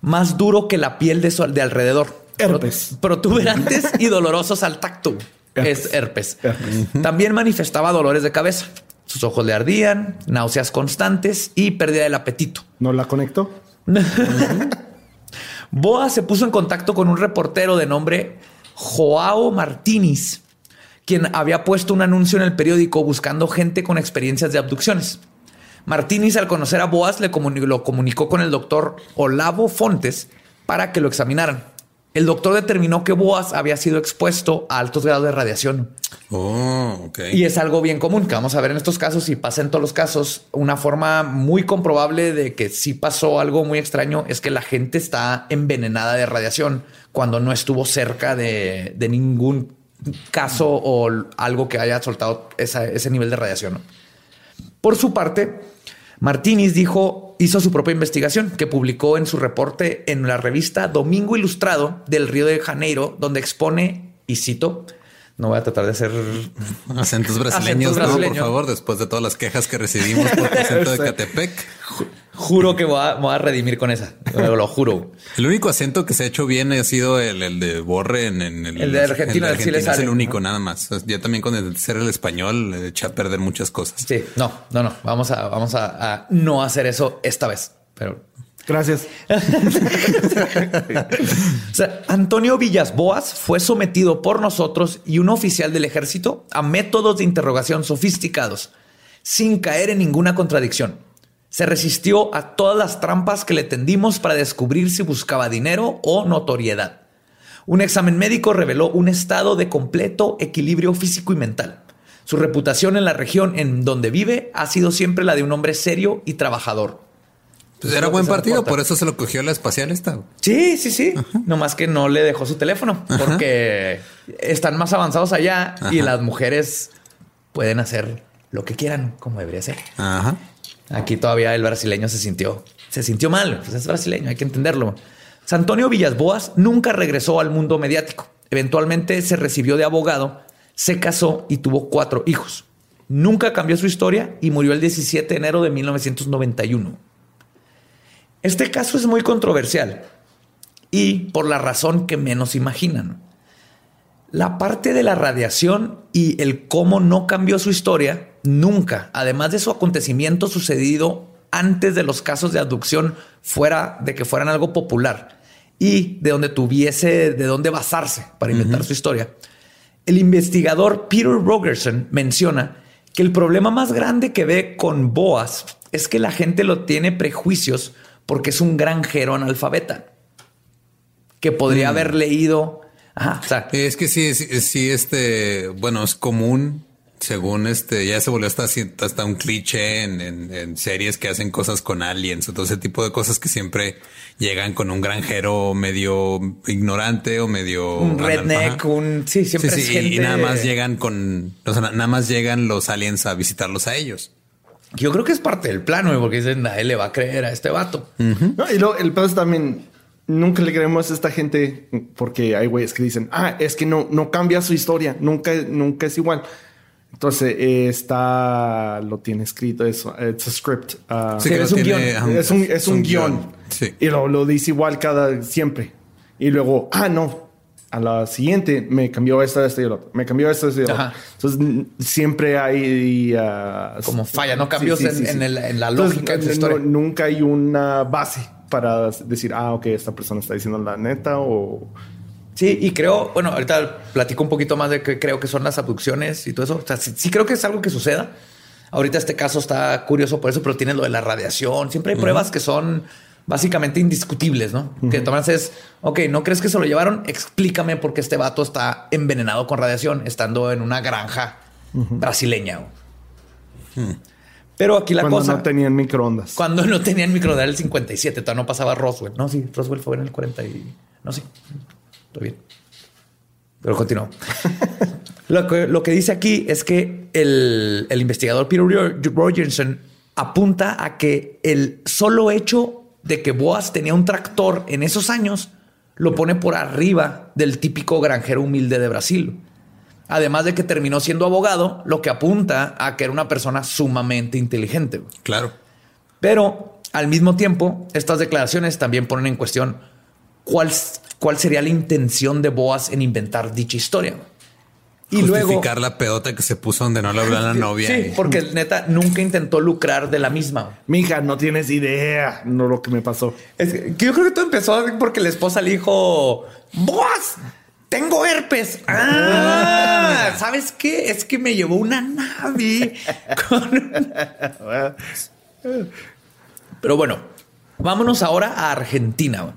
más duro que la piel de, su, de alrededor. Herpes. Pro- Protuberantes y *laughs* dolorosos al tacto. Herpes. Es herpes. Herpes. También manifestaba dolores de cabeza. Sus ojos le ardían, náuseas constantes y pérdida del apetito. ¿No la conectó? *laughs* Boa se puso en contacto con un reportero de nombre Joao Martínez, quien había puesto un anuncio en el periódico buscando gente con experiencias de abducciones. Martínez, al conocer a Boas, le lo comunicó con el doctor Olavo Fontes para que lo examinaran. El doctor determinó que Boas había sido expuesto a altos grados de radiación. Oh, ok. Y es algo bien común que vamos a ver en estos casos y pasa en todos los casos. Una forma muy comprobable de que sí pasó algo muy extraño es que la gente está envenenada de radiación cuando no estuvo cerca de, de ningún caso o algo que haya soltado esa- ese nivel de radiación. ¿no? Por su parte, Martínez dijo, hizo su propia investigación que publicó en su reporte en la revista Domingo Ilustrado del Río de Janeiro, donde expone, y cito, no voy a tratar de hacer *laughs* Acentos brasileños, Acentos ¿no? por favor, después de todas las quejas que recibimos por tu acento de. *laughs* Catepec. Juro que voy a, voy a redimir con esa. Lo, lo juro. El único acento que se ha hecho bien ha sido el, el de Borre en, en El de Argentina, el de sí Argentina es sale, el único, ¿no? nada más. Ya también con el ser el español echa a perder muchas cosas. Sí, no, no, no. Vamos a, vamos a, a no hacer eso esta vez. Pero Gracias. *laughs* O sea, Antonio Villas Boas fue sometido por nosotros y un oficial del ejército a métodos de interrogación sofisticados, sin caer en ninguna contradicción. Se resistió a todas las trampas que le tendimos para descubrir si buscaba dinero o notoriedad. Un examen médico reveló un estado de completo equilibrio físico y mental. Su reputación en la región en donde vive ha sido siempre la de un hombre serio y trabajador. Pues Es era buen partido, por eso se lo cogió la espacial esta. Sí, sí, sí. Nomás que no le dejó su teléfono porque están más avanzados allá y Ajá. las mujeres pueden hacer lo que quieran, como debería ser. Ajá. Aquí todavía el brasileño se sintió, se sintió mal. Pues es brasileño, hay que entenderlo. Antonio Villas-Boas nunca regresó al mundo mediático. Eventualmente se recibió de abogado, se casó y tuvo cuatro hijos. Nunca cambió su historia y murió el 17 de enero de 1991. Este caso es muy controversial y por la razón que menos imaginan. La parte de la radiación y el cómo no cambió su historia nunca, además de su acontecimiento sucedido antes de los casos de abducción fuera de que fueran algo popular y de donde tuviese de dónde basarse para inventar su historia. El investigador Peter Rogerson menciona que el problema más grande que ve con Boas es que la gente lo tiene prejuicios porque es un granjero analfabeta que podría haber leído. Ajá, o sea, Es que sí, sí, sí, este, bueno, es común, según este, ya se volvió hasta, hasta un cliché en, en- en series que hacen cosas con aliens o todo ese tipo de cosas que siempre llegan con un granjero medio ignorante o medio un redneck, Ajá. un sí, siempre Sí, es sí, gente. y nada más llegan con, o sea, na- nada más llegan los aliens a visitarlos a ellos. Yo creo que es parte del plano, güey, porque dicen nadie le va a creer a este vato. No, y luego el pedo es también nunca le creemos a esta gente porque hay güeyes que dicen, ah, es que no, no cambia su historia, nunca, nunca es igual. Entonces eh, está, lo tiene escrito, es it's a script. ah, Sí, que es un tiene- guion. es un, es un guion. Sí. Y lo, lo dice igual cada siempre. Y luego, ah, no. A la siguiente me cambió esto, esto y el otro. Me cambió esto, esto y el otro. Ajá. Entonces siempre hay ah, Como falla, no cambios en- en el- en la Entonces, lógica de su no- historia. nunca hay una base para decir, ah, ok, esta persona está diciendo la neta o Sí, y creo, bueno, ahorita platico un poquito más de qué creo que son las abducciones y todo eso. O sea, sí, sí creo que es algo que suceda. Ahorita este caso está curioso por eso, pero tiene lo de la radiación. Siempre hay pruebas que son básicamente indiscutibles, ¿no? Que tomas es, ok, ¿no crees que se lo llevaron? Explícame por qué este vato está envenenado con radiación estando en una granja brasileña. güey. Pero aquí la cuando cosa... no tenían microondas. Cuando no tenían micro del 57, todavía no pasaba Roswell. No, sí, Roswell fue en el 40 y... No, sí. Bien. Pero continuó. *laughs* lo, que, lo que dice aquí es que el, el investigador Peter Rogerson apunta a que el solo hecho de que Boas tenía un tractor en esos años lo pone por arriba del típico granjero humilde de Brasil. Además de que terminó siendo abogado, lo que apunta a que era una persona sumamente inteligente. Claro. Pero al mismo tiempo, estas declaraciones también ponen en cuestión cuál, cuál sería la intención de Boas en inventar dicha historia. Y luego. Justificar la pedota que se puso donde no le habló a la novia. Sí, y- porque *laughs* neta nunca intentó lucrar de la misma. Mija, no tienes idea, no lo que me pasó. Es que yo creo que todo empezó porque la esposa le dijo: Boas, tengo herpes. Ah, ¿sabes qué? Es que me llevó una nave *laughs* con. *laughs* Pero bueno, vámonos ahora a Argentina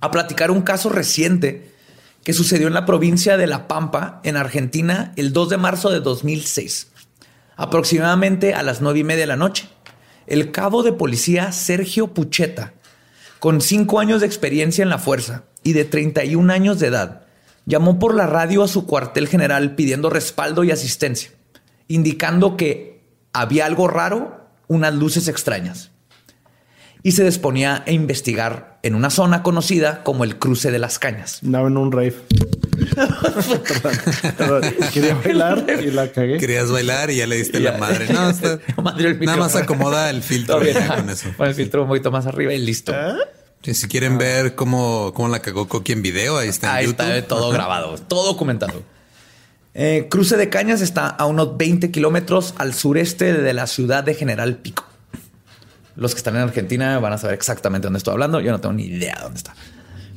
a platicar un caso reciente que sucedió en la provincia de La Pampa, en Argentina, el 2 de marzo de 2006, aproximadamente a las nueve y media de la noche. El cabo de policía Sergio Pucheta, con cinco años de experiencia en la fuerza y de 31 años de edad, llamó por la radio a su cuartel general pidiendo respaldo y asistencia, indicando que había algo raro, unas luces extrañas. Y se disponía a investigar en una zona conocida como el cruce de las cañas. Andaba en un rave. *laughs* Quería bailar y la cagué. Querías bailar y ya le diste *laughs* la madre. No, está- Madre el nada más acomoda el filtro bien. ya con eso. Pon el filtro un poquito más arriba y listo. Sí, si quieren ver cómo, cómo la cagó Coqui en video, ahí está en Ahí YouTube. está todo Ajá. *laughs* grabado, todo documentado. Eh, Cruce de Cañas está a unos 20 kilómetros al sureste de la ciudad de General Pico. Los que están en Argentina van a saber exactamente dónde estoy hablando. Yo no tengo ni idea dónde está.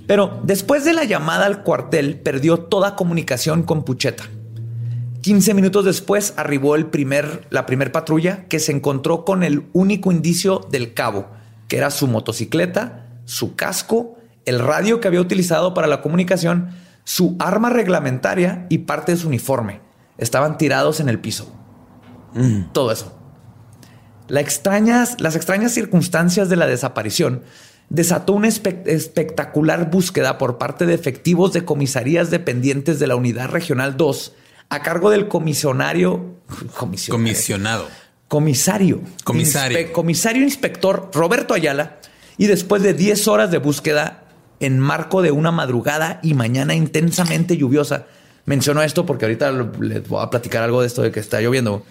Pero después de la llamada al cuartel, perdió toda comunicación con Pucheta. 15 minutos después arribó el primer, la primer patrulla que se encontró con el único indicio del cabo, que era su motocicleta, su casco, el radio que había utilizado para la comunicación, su arma reglamentaria y parte de su uniforme. Estaban tirados en el piso. Todo eso. La extrañas, las extrañas circunstancias de la desaparición desató una espe- espectacular búsqueda por parte de efectivos de comisarías dependientes de la Unidad Regional 2 a cargo del comisionario, comisionario, Comisionado. comisario, Comisario. Inspe- comisario inspector Roberto Ayala y después de 10 horas de búsqueda en marco de una madrugada y mañana intensamente lluviosa, menciono esto porque ahorita les voy a platicar algo de esto de que está lloviendo.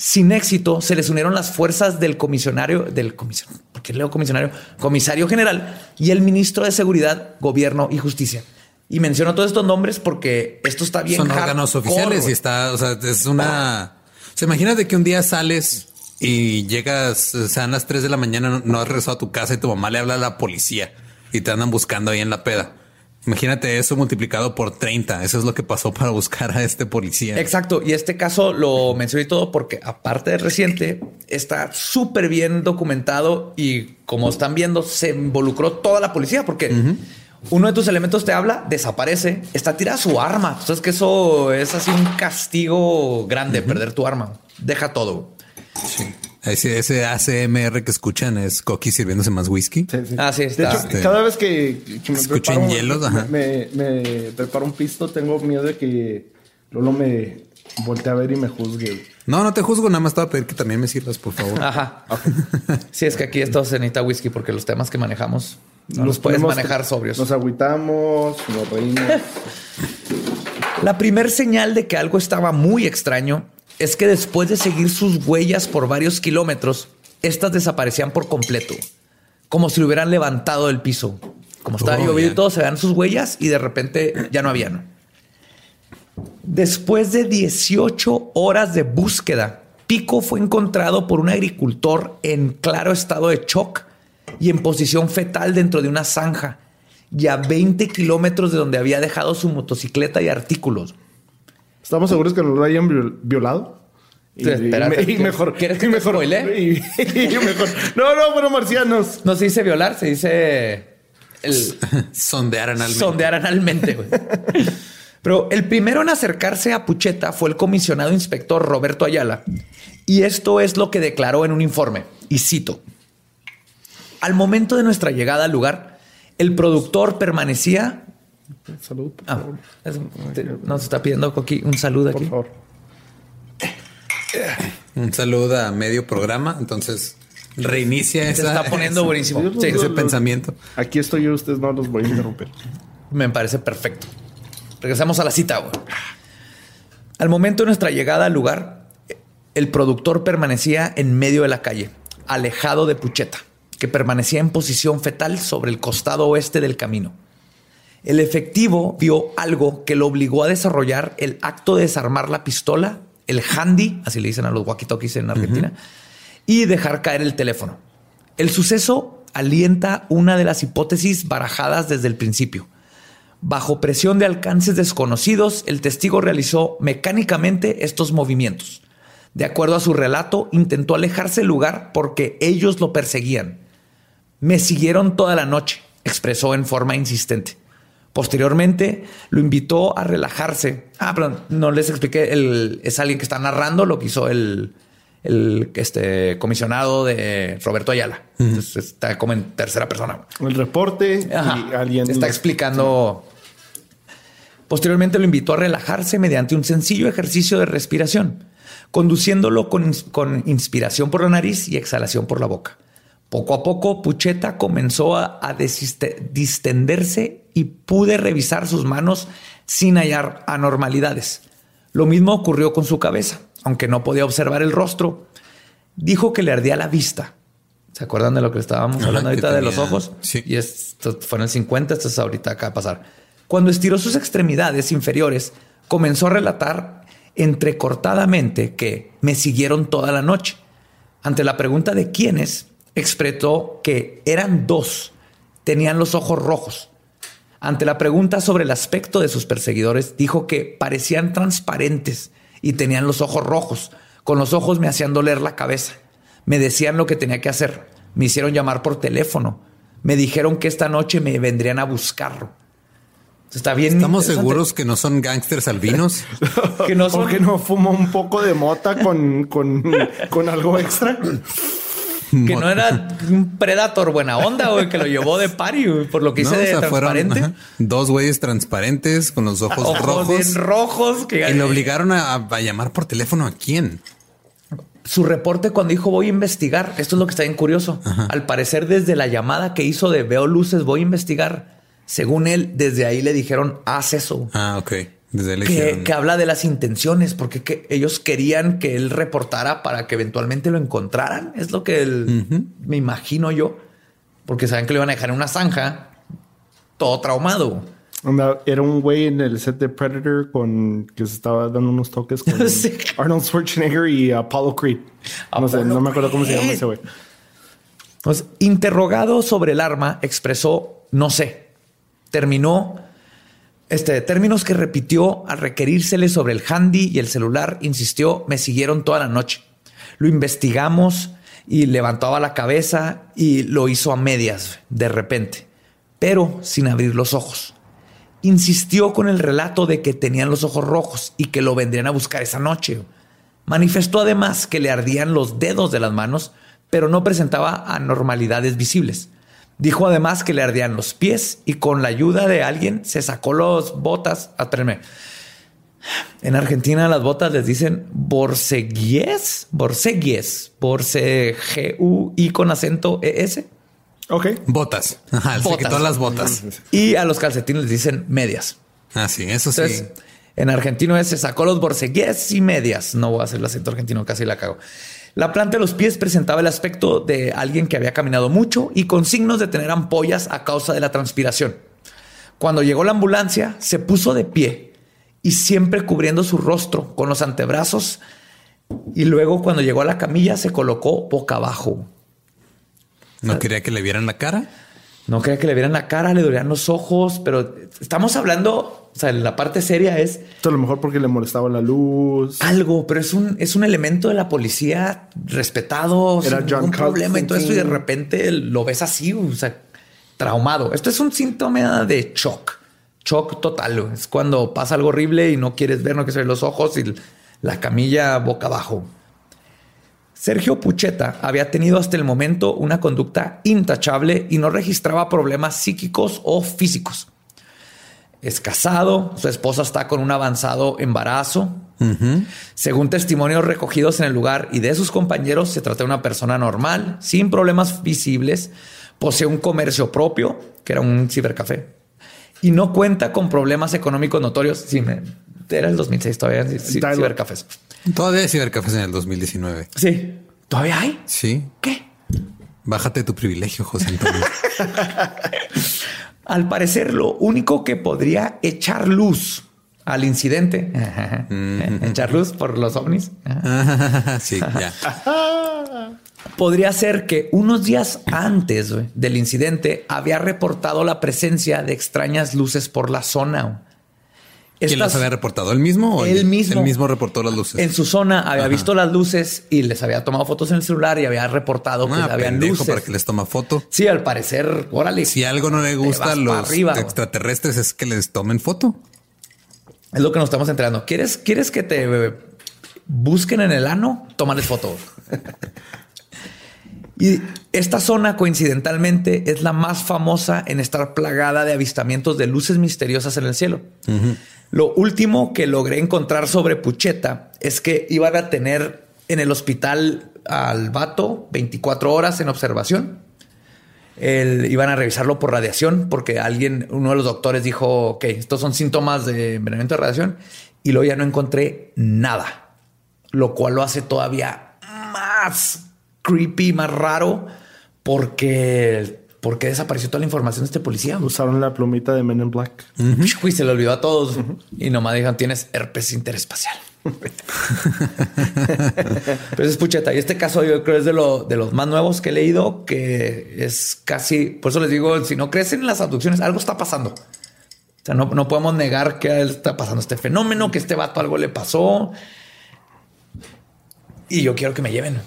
Sin éxito, se les unieron las fuerzas del comisionario, del comisionario, ¿por qué leo comisionario? Comisario general y el ministro de Seguridad, Gobierno y Justicia. Y menciono todos estos nombres porque esto está bien. Son órganos oficiales y está, o sea, es una. O sea, imagínate que un día sales y llegas, o sea, a las 3 de la mañana, no has regresado a tu casa y tu mamá le habla a la policía y te andan buscando ahí en la peda. Imagínate eso multiplicado por 30. Eso es lo que pasó para buscar a este policía. Exacto. Y este caso lo mencioné todo porque aparte de reciente, está súper bien documentado y como están viendo, se involucró toda la policía porque uno de tus elementos te habla, desaparece, está tirada su arma. Entonces que eso es así un castigo grande, perder tu arma. Deja todo. Sí. Ese, ese ACMR que escuchan es Coqui sirviéndose más whisky. Sí, sí. Ah, sí, De está. hecho, Este, cada vez que, que me escuchen preparo, hielos, ajá. me, me preparo un pisto, tengo miedo de que Lolo me voltee a ver y me juzgue. No, no te juzgo, nada más te voy a pedir que también me sirvas, por favor. Ajá. Sí, es que aquí esto se necesita whisky porque los temas que manejamos no los puedes manejar sobrios. Nos agüitamos, nos reímos. La primer señal de que algo estaba muy extraño es que después de seguir sus huellas por varios kilómetros, estas desaparecían por completo, como si lo hubieran levantado del piso. Como estaba Oh, lloviendo y todo, se vean sus huellas y de repente ya no habían. Después de 18 horas de búsqueda, Pico fue encontrado por un agricultor en claro estado de shock y en posición fetal dentro de una zanja y a 20 kilómetros de donde había dejado su motocicleta y artículos. ¿Estamos seguros que nos lo hayan viol- violado? Y, Sí, espérate, y me- y ¿qué- mejor. quieres que y te mejor, spoile? y- y mejor. No, no, fueron marcianos. No se dice violar, se dice el *laughs* Sondear analmente. sondear analmente. güey. Pero el primero en acercarse a Pucheta fue el comisionado inspector Roberto Ayala. Y esto es lo que declaró en un informe. Y cito. Al momento de nuestra llegada al lugar, el productor permanecía... Salud, por Ah, favor. es- te- nos está pidiendo Coqui un saludo Por aquí. favor. Un saludo a medio programa. Entonces reinicia Se esa, está poniendo *laughs* esa- buenísimo. Sí, ese pensamiento. Aquí estoy yo, ustedes no los voy a interrumpir. Me parece perfecto. Regresamos a la cita. güey. Al momento de nuestra llegada al lugar, el productor permanecía en medio de la calle, alejado de Pucheta, que permanecía en posición fetal sobre el costado oeste del camino. El efectivo vio algo que lo obligó a desarrollar el acto de desarmar la pistola, el handy, así le dicen a los walkie-talkies en Argentina, y dejar caer el teléfono. El suceso alienta una de las hipótesis barajadas desde el principio. Bajo presión de alcances desconocidos, el testigo realizó mecánicamente estos movimientos. De acuerdo a su relato, intentó alejarse del lugar porque ellos lo perseguían. Me siguieron toda la noche, expresó en forma insistente. Posteriormente lo invitó a relajarse. Ah, perdón, no les expliqué. El, es alguien que está narrando lo que hizo el, el este, comisionado de Roberto Ayala. Entonces, está como en tercera persona. El reporte Ajá. y alguien está explicando. Posteriormente lo invitó a relajarse mediante un sencillo ejercicio de respiración, conduciéndolo con inspiración por la nariz y exhalación por la boca. Poco a poco, Pucheta comenzó a, distenderse y pude revisar sus manos sin hallar anormalidades. Lo mismo ocurrió con su cabeza, aunque no podía observar el rostro. Dijo que le ardía la vista. ¿Se acuerdan de lo que estábamos hablando ahorita de los ojos? sí. Y esto fue en el 50, esto es ahorita acá a pasar. Cuando estiró sus extremidades inferiores, comenzó a relatar entrecortadamente que me siguieron toda la noche. Ante la pregunta de quiénes, expresó que eran dos. Tenían los ojos rojos. Ante la pregunta sobre el aspecto de sus perseguidores, dijo que parecían transparentes y tenían los ojos rojos. Con los ojos me hacían doler la cabeza. Me decían lo que tenía que hacer. Me hicieron llamar por teléfono. Me dijeron que esta noche me vendrían a buscarlo. Está bien. ¿Estamos seguros que no son gángsters albinos? *laughs* que no son ¿Por qué no fumó un poco de mota con, con, con algo extra? *laughs* que no era un predator buena onda, güey, que lo llevó de party, güey, por lo que hice No, o de sea, transparente. ajá, dos güeyes transparentes con los ojos, Ojos rojos. bien rojos. Que Y lo obligaron a, a llamar por teléfono a quién? su reporte cuando dijo voy a investigar, esto es lo que está bien curioso. Al parecer desde la llamada que hizo de veo luces, voy a investigar. Según él, desde ahí le dijeron haz eso. Ah, ok. Que, que habla de las intenciones, porque que ellos querían que él reportara para que eventualmente lo encontraran. Es lo que él- me imagino yo, porque saben que lo iban a dejar en una zanja, todo traumado. Onda, Era un güey en el set de Predator con que se estaba dando unos toques con *laughs* Sí. Arnold Schwarzenegger y Apollo Creed. No sé, no me acuerdo cómo se llama ese güey. Pues, interrogado sobre el arma, expresó no sé. Terminó este términos que repitió al requerírsele sobre el handy y el celular. Insistió, me siguieron toda la noche. Lo investigamos y levantaba la cabeza y lo hizo a medias de repente, pero sin abrir los ojos. Insistió con el relato de que tenían los ojos rojos y que lo vendrían a buscar esa noche. Manifestó además que le ardían los dedos de las manos, pero no presentaba anormalidades visibles. Dijo además que le ardían los pies y con la ayuda de alguien se sacó las botas. Espérenme. En Argentina las botas les dicen borseguies, borseguies, borse G U I con acento E S. Ok. Botas. Ajá, se quitó las botas. Y a los calcetines les dicen medias. Ah, sí, eso sí. En argentino se sacó los borseguies y medias. No voy a hacer el acento argentino, casi la cago. La planta de los pies presentaba el aspecto de alguien que había caminado mucho y con signos de tener ampollas a causa de la transpiración. Cuando llegó la ambulancia, se puso de pie y siempre cubriendo su rostro con los antebrazos. Y luego, cuando llegó a la camilla, se colocó boca abajo. ¿No quería que le vieran la cara? No quería que le vieran la cara, le dolían los ojos, pero estamos hablando, o sea, la parte seria es Esto a lo mejor porque le molestaba la luz. algo, pero es un, es un elemento de la policía respetado, Era sin John ningún problema y todo eso, y de repente lo ves así, o sea, traumado. Esto es un síntoma de shock, shock total. Es cuando pasa algo horrible y no quieres ver, no quieres ver los ojos y la camilla boca abajo. Sergio Pucheta había tenido hasta el momento una conducta intachable y no registraba problemas psíquicos o físicos. Es casado, su esposa está con un avanzado embarazo. Según testimonios recogidos en el lugar y de sus compañeros, se trata de una persona normal, sin problemas visibles, posee un comercio propio, que era un cibercafé, y no cuenta con problemas económicos notorios. Sí, me- era el 2006 todavía, cibercafés. Todavía hay cibercafés en el 2019. Sí, todavía hay. Sí. ¿Qué? Bájate tu privilegio, José Antonio. *laughs* Al parecer, lo único que podría echar luz al incidente, *laughs* echar luz por los ovnis, *laughs* sí, ya. podría ser que unos días antes del incidente había reportado la presencia de extrañas luces por la zona. Güey. ¿Quién las había reportado? ¿El mismo? O el mismo. El mismo reportó las luces. En su zona había visto las luces y les había tomado fotos en el celular y había reportado que Ah, habían luces. para que les toma foto. Sí, al parecer, órale. Si algo no le gusta a los arriba, extraterrestres es que les tomen foto. Es lo que nos estamos enterando. ¿Quieres, ¿Quieres que te eh, busquen en el ano? Tómales foto. *laughs* y esta zona, coincidentalmente, es la más famosa en estar plagada de avistamientos de luces misteriosas en el cielo. Lo último que logré encontrar sobre Pucheta es que iban a tener en el hospital al vato 24 horas en observación. El- iban a revisarlo por radiación porque alguien, uno de los doctores dijo, ok, estos son síntomas de envenenamiento de radiación y luego ya no encontré nada, lo cual lo hace todavía más creepy, más raro porque, porque desapareció toda la información de este policía. Usaron la plumita de Men in Black. Y se le olvidó a todos y nomás dijeron tienes herpes interespacial. *laughs* Pero es pucheta. Y este caso yo creo es de, lo, de los más nuevos que he leído, que es casi, por eso les digo, si no crees en las abducciones, algo está pasando. O sea, no, no podemos negar que está pasando este fenómeno, que este vato algo le pasó. Y yo quiero que me lleven.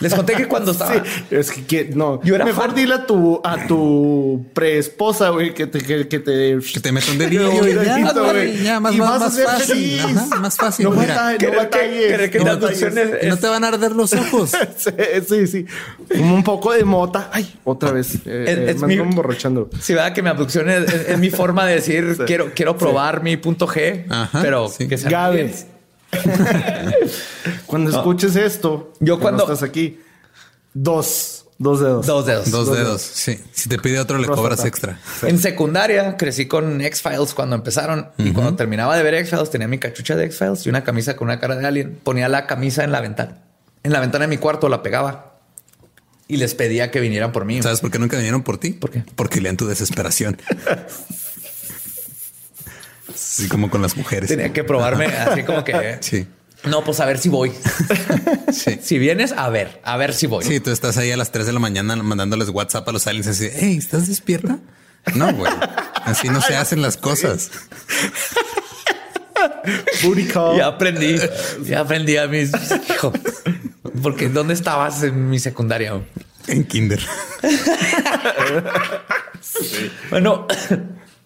Les conté que cuando *laughs* estaba... Sí, es que, que- no. Yo era Mejor fan. dile a tu, a tu preesposa, güey, que te, que, que te, Que te meta un dedillo *laughs* y ya, dedito, güey, ya, más, Y más, más fácil. Ajá, más fácil. No, mira. no que- batalles. creo que no es- No te van a arder los ojos. *laughs* sí, sí, sí. Como un poco de mota. Ay, otra vez. Eh, Es- eh, es me emborrachando. Sí, verdad que mi abducción es, es- es mi forma de decir quiero, quiero probar mi punto G, Ajá, pero sí. que sea Gabe. *laughs* Cuando No. escuches esto, Yo cuando- no estás aquí, dos, dos dedos. Dos dedos. Dos Dos dedos. Sí. Si te pide otro, le cobras extra. En secundaria crecí con X-Files cuando empezaron y cuando terminaba de ver X-Files tenía mi cachucha de X-Files y una camisa con una cara de alien. Ponía la camisa en la ventana. En la ventana de mi cuarto la pegaba y les pedía que vinieran por mí. ¿Sabes por qué nunca vinieron por ti? ¿Por qué? Porque lean tu desesperación. *laughs* Así como con las mujeres. Tenía que probarme así como que... *laughs* Sí. No, pues a ver si voy. *laughs* Sí. Si vienes, a ver, a ver si voy. Sí, tú estás ahí a las 3 de la mañana mandándoles WhatsApp a los aliens así, hey, ¿estás despierta? No, güey. Así no se hacen las cosas. *laughs* Booty call. Ya aprendí, ya aprendí a mis hijos. Porque ¿dónde estabas en mi secundaria? En Kinder. Bueno,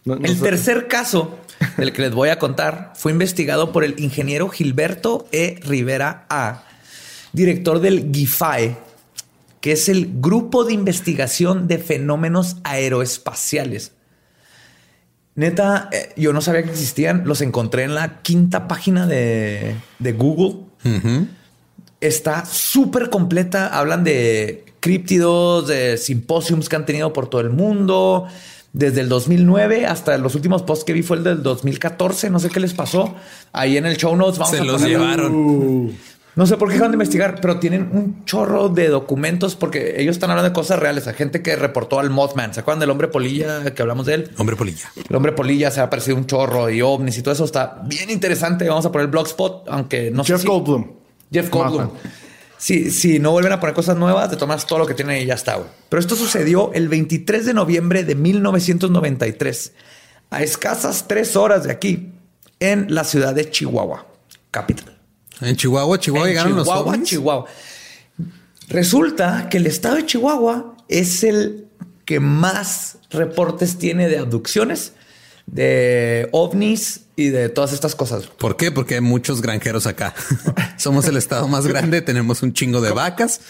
No, no el tercer caso del que les voy a contar fue investigado por el ingeniero Gilberto E. Rivera A, director del GIFAE, que es el Grupo de Investigación de Fenómenos Aeroespaciales. Neta, eh, yo no sabía que existían. Los encontré en la quinta página de, de Google. Está súper completa. Hablan de críptidos, de simposiums que han tenido por todo el mundo. Desde el 2009 hasta los últimos posts que vi fue el del 2014. No sé qué les pasó. Ahí en el show notes vamos Se a los poner- llevaron. Uh, No sé por qué dejaron de investigar, pero tienen un chorro de documentos porque ellos están hablando de cosas reales. Hay gente que reportó al Mothman. ¿Se acuerdan del hombre polilla que hablamos de él? Hombre polilla. El hombre polilla se ha aparecido un chorro y ovnis y todo eso está bien interesante. Vamos a poner el blogspot, aunque no Jeff sé si... Goldblum. Jeff Goldblum. Si, si no vuelven a poner cosas nuevas, de tomas todo lo que tienen y ya está. güey. Pero esto sucedió el 23 de noviembre de 1993, a escasas tres horas de aquí, en la ciudad de Chihuahua, capital. En Chihuahua, Chihuahua En llegaron los Chihuahua, ovnis. Chihuahua. Resulta que el estado de Chihuahua es el que más reportes tiene de abducciones, de ovnis y de todas estas cosas. ¿Por qué? Porque hay muchos granjeros acá. *laughs* Somos el estado más grande, tenemos un chingo de vacas.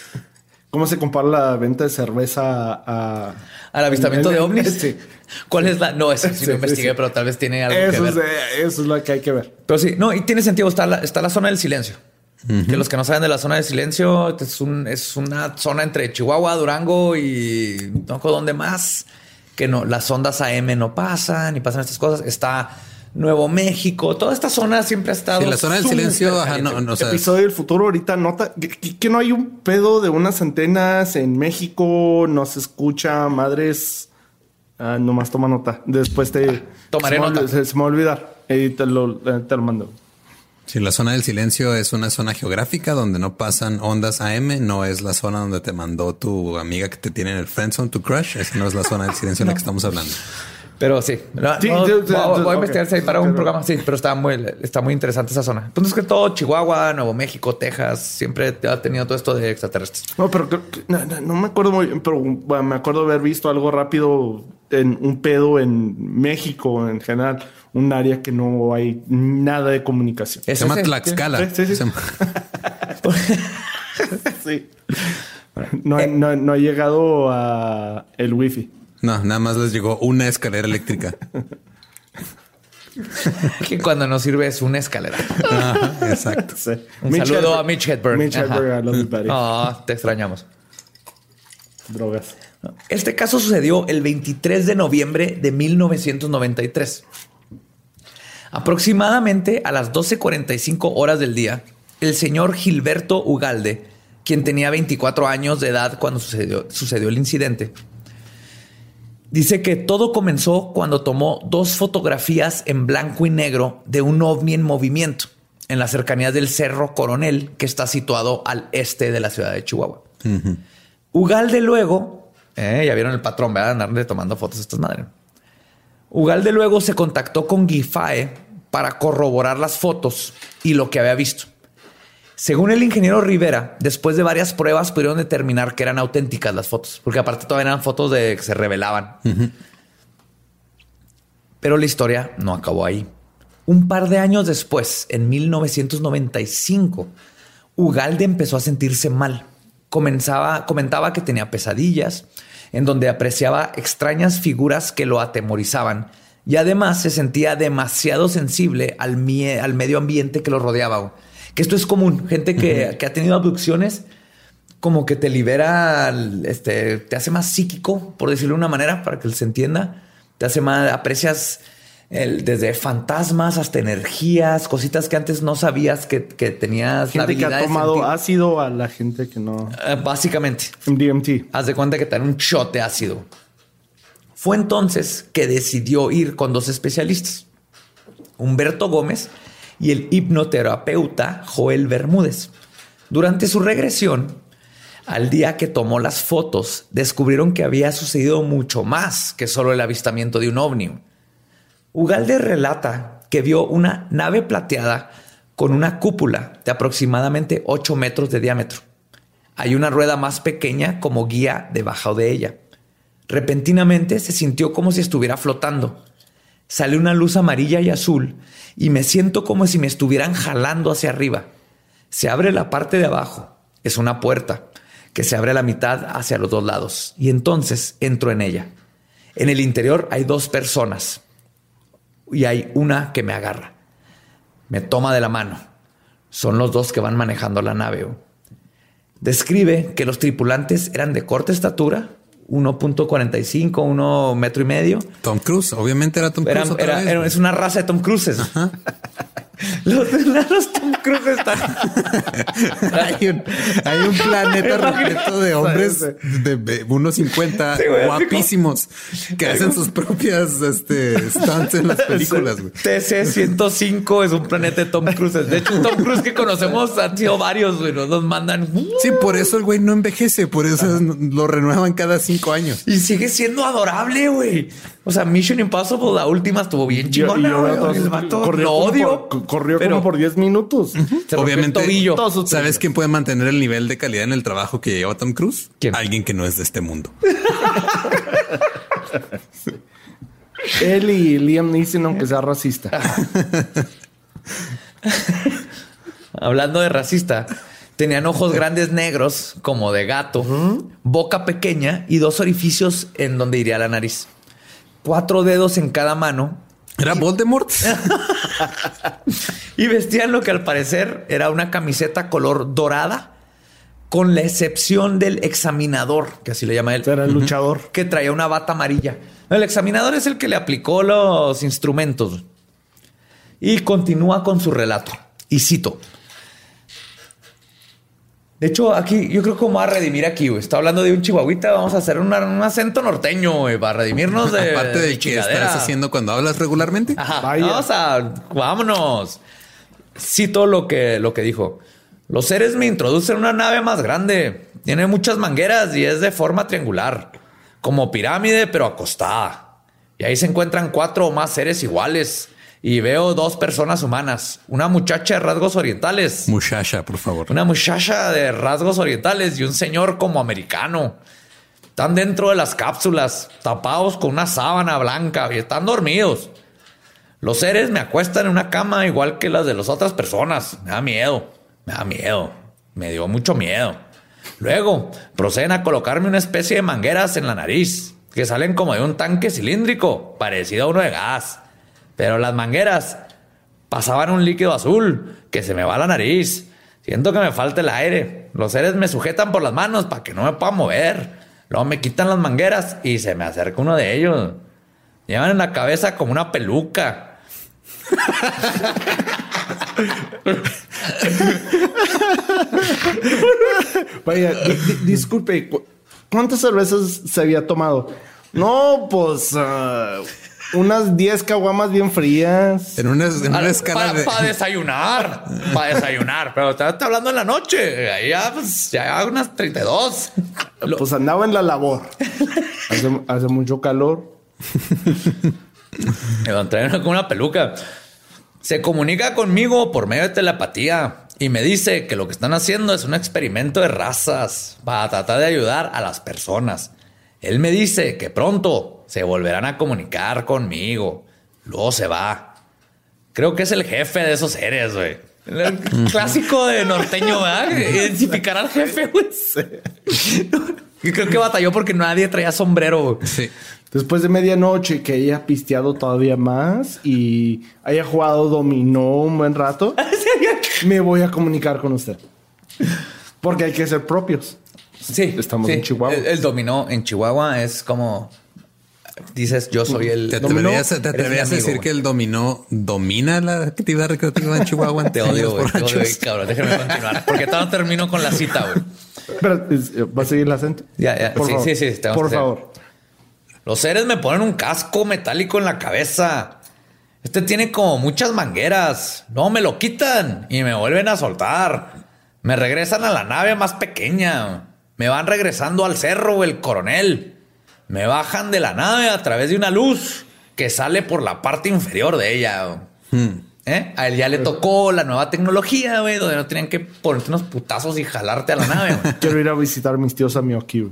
¿Cómo se compara la venta de cerveza a... Al avistamiento de *laughs* ovnis. Sí. ¿Cuál es la? No, eso sí, *laughs* Sí, lo investigué, sí. pero tal vez tiene algo que Eso ver. es, de- eso es lo que hay que ver. Pero sí, no, y tiene sentido. Está la, está la zona del silencio. Que los que no saben de la zona del silencio es, un- es una zona entre Chihuahua, Durango y no recuerdo dónde más. Que no, las ondas AM no pasan y pasan estas cosas. Está Nuevo México. Toda esta zona siempre ha estado. Sí, la zona del silencio, ajá, caliente. no, no, o sea, Episodio del futuro ahorita nota que, no hay un pedo de unas antenas en México, no se escucha, madres. Ah, nomás toma nota. Después te *laughs* Tomaré se me nota. olvi- Se, se me va a olvidar. Y te lo, te lo mando. Si la zona del silencio es una zona geográfica donde no pasan ondas AM, no es la zona donde te mandó tu amiga que te tiene en el friendzone, tu crush. Esa no es la zona del silencio de la que *laughs* estamos hablando. Pero sí, no, Sí, no, sí, sí, voy, a- voy a ok. investigar si hay para un Pero- programa. Sí, pero está muy, está muy interesante esa zona. Entonces que todo Chihuahua, Nuevo México, Texas, siempre ha tenido todo esto de extraterrestres. No, pero creo que- no, no- no me acuerdo muy bien, pero bueno, me acuerdo haber visto algo rápido en un pedo en México en general, un área que no hay nada de comunicación. Es Se llama. Tlaxcala. Sí, sí, sí. Se *laughs* Sí. No, ha- no, no ha llegado a el wifi. No, nada más les llegó una escalera eléctrica. *laughs* Que cuando no sirve es una escalera. Ajá, exacto. Sí. Un Mitch saludo Hedberg. a Mitch Hedberg. Mitch Ajá. Hedberg, I love you, buddy. Ah, te extrañamos. Drogas. Este caso sucedió el 23 de noviembre de 1993. Aproximadamente a las 12.45 horas del día, el señor Gilberto Ugalde, quien tenía 24 años de edad cuando sucedió, sucedió el incidente, dice que todo comenzó cuando tomó dos fotografías en blanco y negro de un ovni en movimiento en las cercanías del Cerro Coronel, que está situado al este de la ciudad de Chihuahua. Ugalde luego, eh, ya vieron el patrón, ¿verdad? Andarle tomando fotos a estas madres. Ugalde luego se contactó con Gifae para corroborar las fotos y lo que había visto. Según el ingeniero Rivera, después de varias pruebas pudieron determinar que eran auténticas las fotos, porque aparte todavía eran fotos de que se revelaban. Pero la historia no acabó ahí. Un par de años después, en 1995, Ugalde empezó a sentirse mal. Comenzaba, comentaba que tenía pesadillas, en donde apreciaba extrañas figuras que lo atemorizaban y además se sentía demasiado sensible al, al medio ambiente que lo rodeaba. Que esto es común. Gente que, que ha tenido abducciones, como que te libera, este, te hace más psíquico, por decirlo de una manera, para que se entienda. Te hace más, aprecias el- desde fantasmas hasta energías, cositas que antes no sabías que, que tenías la Gente que ha tomado ácido a la gente que no. Eh, básicamente, DMT. haz de cuenta que te dan un shot de ácido. Fue entonces que decidió ir con dos especialistas, Humberto Gómez y el hipnoterapeuta Joel Bermúdez. Durante su regresión, al día que tomó las fotos, descubrieron que había sucedido mucho más que solo el avistamiento de un ovni. Ugalde relata que vio una nave plateada con una cúpula de aproximadamente 8 metros de diámetro. Hay una rueda más pequeña como guía debajo de ella. Repentinamente se sintió como si estuviera flotando. Sale una luz amarilla y azul y me siento como si me estuvieran jalando hacia arriba. Se abre la parte de abajo. Es una puerta que se abre a la mitad hacia los dos lados y entonces entro en ella. En el interior hay dos personas y hay una que me agarra. Me toma de la mano. Son los dos que van manejando la nave. Describe que los tripulantes eran de corta estatura, 1.45, 1 metro y medio. Tom Cruise, obviamente era Tom Cruise. Eran- otra era- vez, era- güey. es una raza de Tom Cruises. *laughs* Los, los Tom Cruise están. *laughs* hay, un, hay un planeta repleto de hombres de, de 1.50 Sí, güey, guapísimos que hacen sus propias este, stunts en las *laughs* películas. güey. TC-105 es un planeta de Tom Cruises. De hecho, Tom Cruise que conocemos han sido varios, güey. Nos mandan. Sí, por eso el güey no envejece, por eso es- lo renuevan cada cinco años. Y sigue siendo adorable, güey. O sea, Mission Impossible, la última estuvo bien chingona. corrió odio. por- corrió pero como por 10 minutos. se rompió el Obviamente, tobillo. Sus ¿sabes quién puede mantener el nivel de calidad en el trabajo que lleva Tom Cruise? ¿Quién? Alguien que no es de este mundo. *laughs* Él y Liam Neeson, aunque sea racista. *laughs* Hablando de racista, tenían ojos grandes negros, como de gato, boca pequeña y dos orificios en donde iría la nariz. Cuatro dedos en cada mano ¿Era Voldemort? *laughs* y vestían lo que al parecer era una camiseta color dorada, con la excepción del examinador, que así le llama él, Era el luchador. que traía una bata amarilla. El examinador es el que le aplicó los instrumentos. Y continúa con su relato. Y cito. De hecho, aquí yo creo que vamos a redimir aquí, güey. Está hablando de un chihuahuita. Vamos a hacer una- un acento norteño, güey, para redimirnos de. Aparte de del que chingadera. estás haciendo cuando hablas regularmente. Ajá. Vaya. Vamos a. Vámonos. Cito lo que, lo que dijo. Los seres me introducen una nave más grande. Tiene muchas mangueras y es de forma triangular. Como pirámide, pero acostada. Y ahí se encuentran cuatro o más seres iguales. Y veo dos personas humanas. Una muchacha de rasgos orientales. Muchacha, por favor. Una muchacha de rasgos orientales y un señor como americano. Están dentro de las cápsulas, tapados con una sábana blanca y están dormidos. Los seres me acuestan en una cama igual que las de las otras personas. Me da miedo, me da miedo, me dio mucho miedo. Luego proceden a colocarme una especie de mangueras en la nariz que salen como de un tanque cilíndrico, parecido a uno de gas. Pero las mangueras pasaban un líquido azul que se me va a la nariz. Siento que me falta el aire. Los seres me sujetan por las manos para que no me pueda mover. Luego me quitan las mangueras y se me acerca uno de ellos. Llevan en la cabeza como una peluca. Vaya, di- di- disculpe, ¿cu- ¿cuántas cervezas se había tomado? No, pues ah, unas 10 caguamas bien frías. En una, en una Para desayunar. Para desayunar. Pero está, está hablando en la noche. Ahí ya, pues, ya unas 32. Lo- Pues andaba en la labor. Hace, hace mucho calor. Me lo traen con una peluca. Se comunica conmigo por medio de telepatía y me dice que lo que están haciendo es un experimento de razas para tratar de ayudar a las personas. Él me dice que pronto se volverán a comunicar conmigo. Luego se va. Creo que es el jefe de esos seres, güey. El clásico de norteño, ¿verdad? *laughs* Identificar al jefe, güey. Creo que batalló porque nadie traía sombrero. Sí. Después de medianoche que haya pisteado todavía más y haya jugado dominó un buen rato, *laughs* me voy a comunicar con usted. Porque hay que ser propios. Sí, Estamos sí. en Chihuahua. El, el dominó en Chihuahua es como dices, yo soy el ¿Te dominó, atreverías, te atreverías a decir que el dominó domina la actividad recreativa en Chihuahua? te odio, güey. Te odio, cabrón. Déjame continuar. Porque todavía no termino con la cita, güey. Pero eh, va a seguir el acento. Ya, ya. Por Sí, favor. sí, sí, tenemos Por favor. Los seres me ponen un casco metálico en la cabeza. Este tiene como muchas mangueras. No me lo quitan y me vuelven a soltar. Me regresan a la nave más pequeña. Me van regresando al cerro, el coronel. Me bajan de la nave a través de una luz que sale por la parte inferior de ella. ¿Eh? A él ya le tocó la nueva tecnología, güey, donde no tenían que ponerte unos putazos y jalarte a la nave. *laughs* Quiero ir a visitar a mis tíos a Miyoki.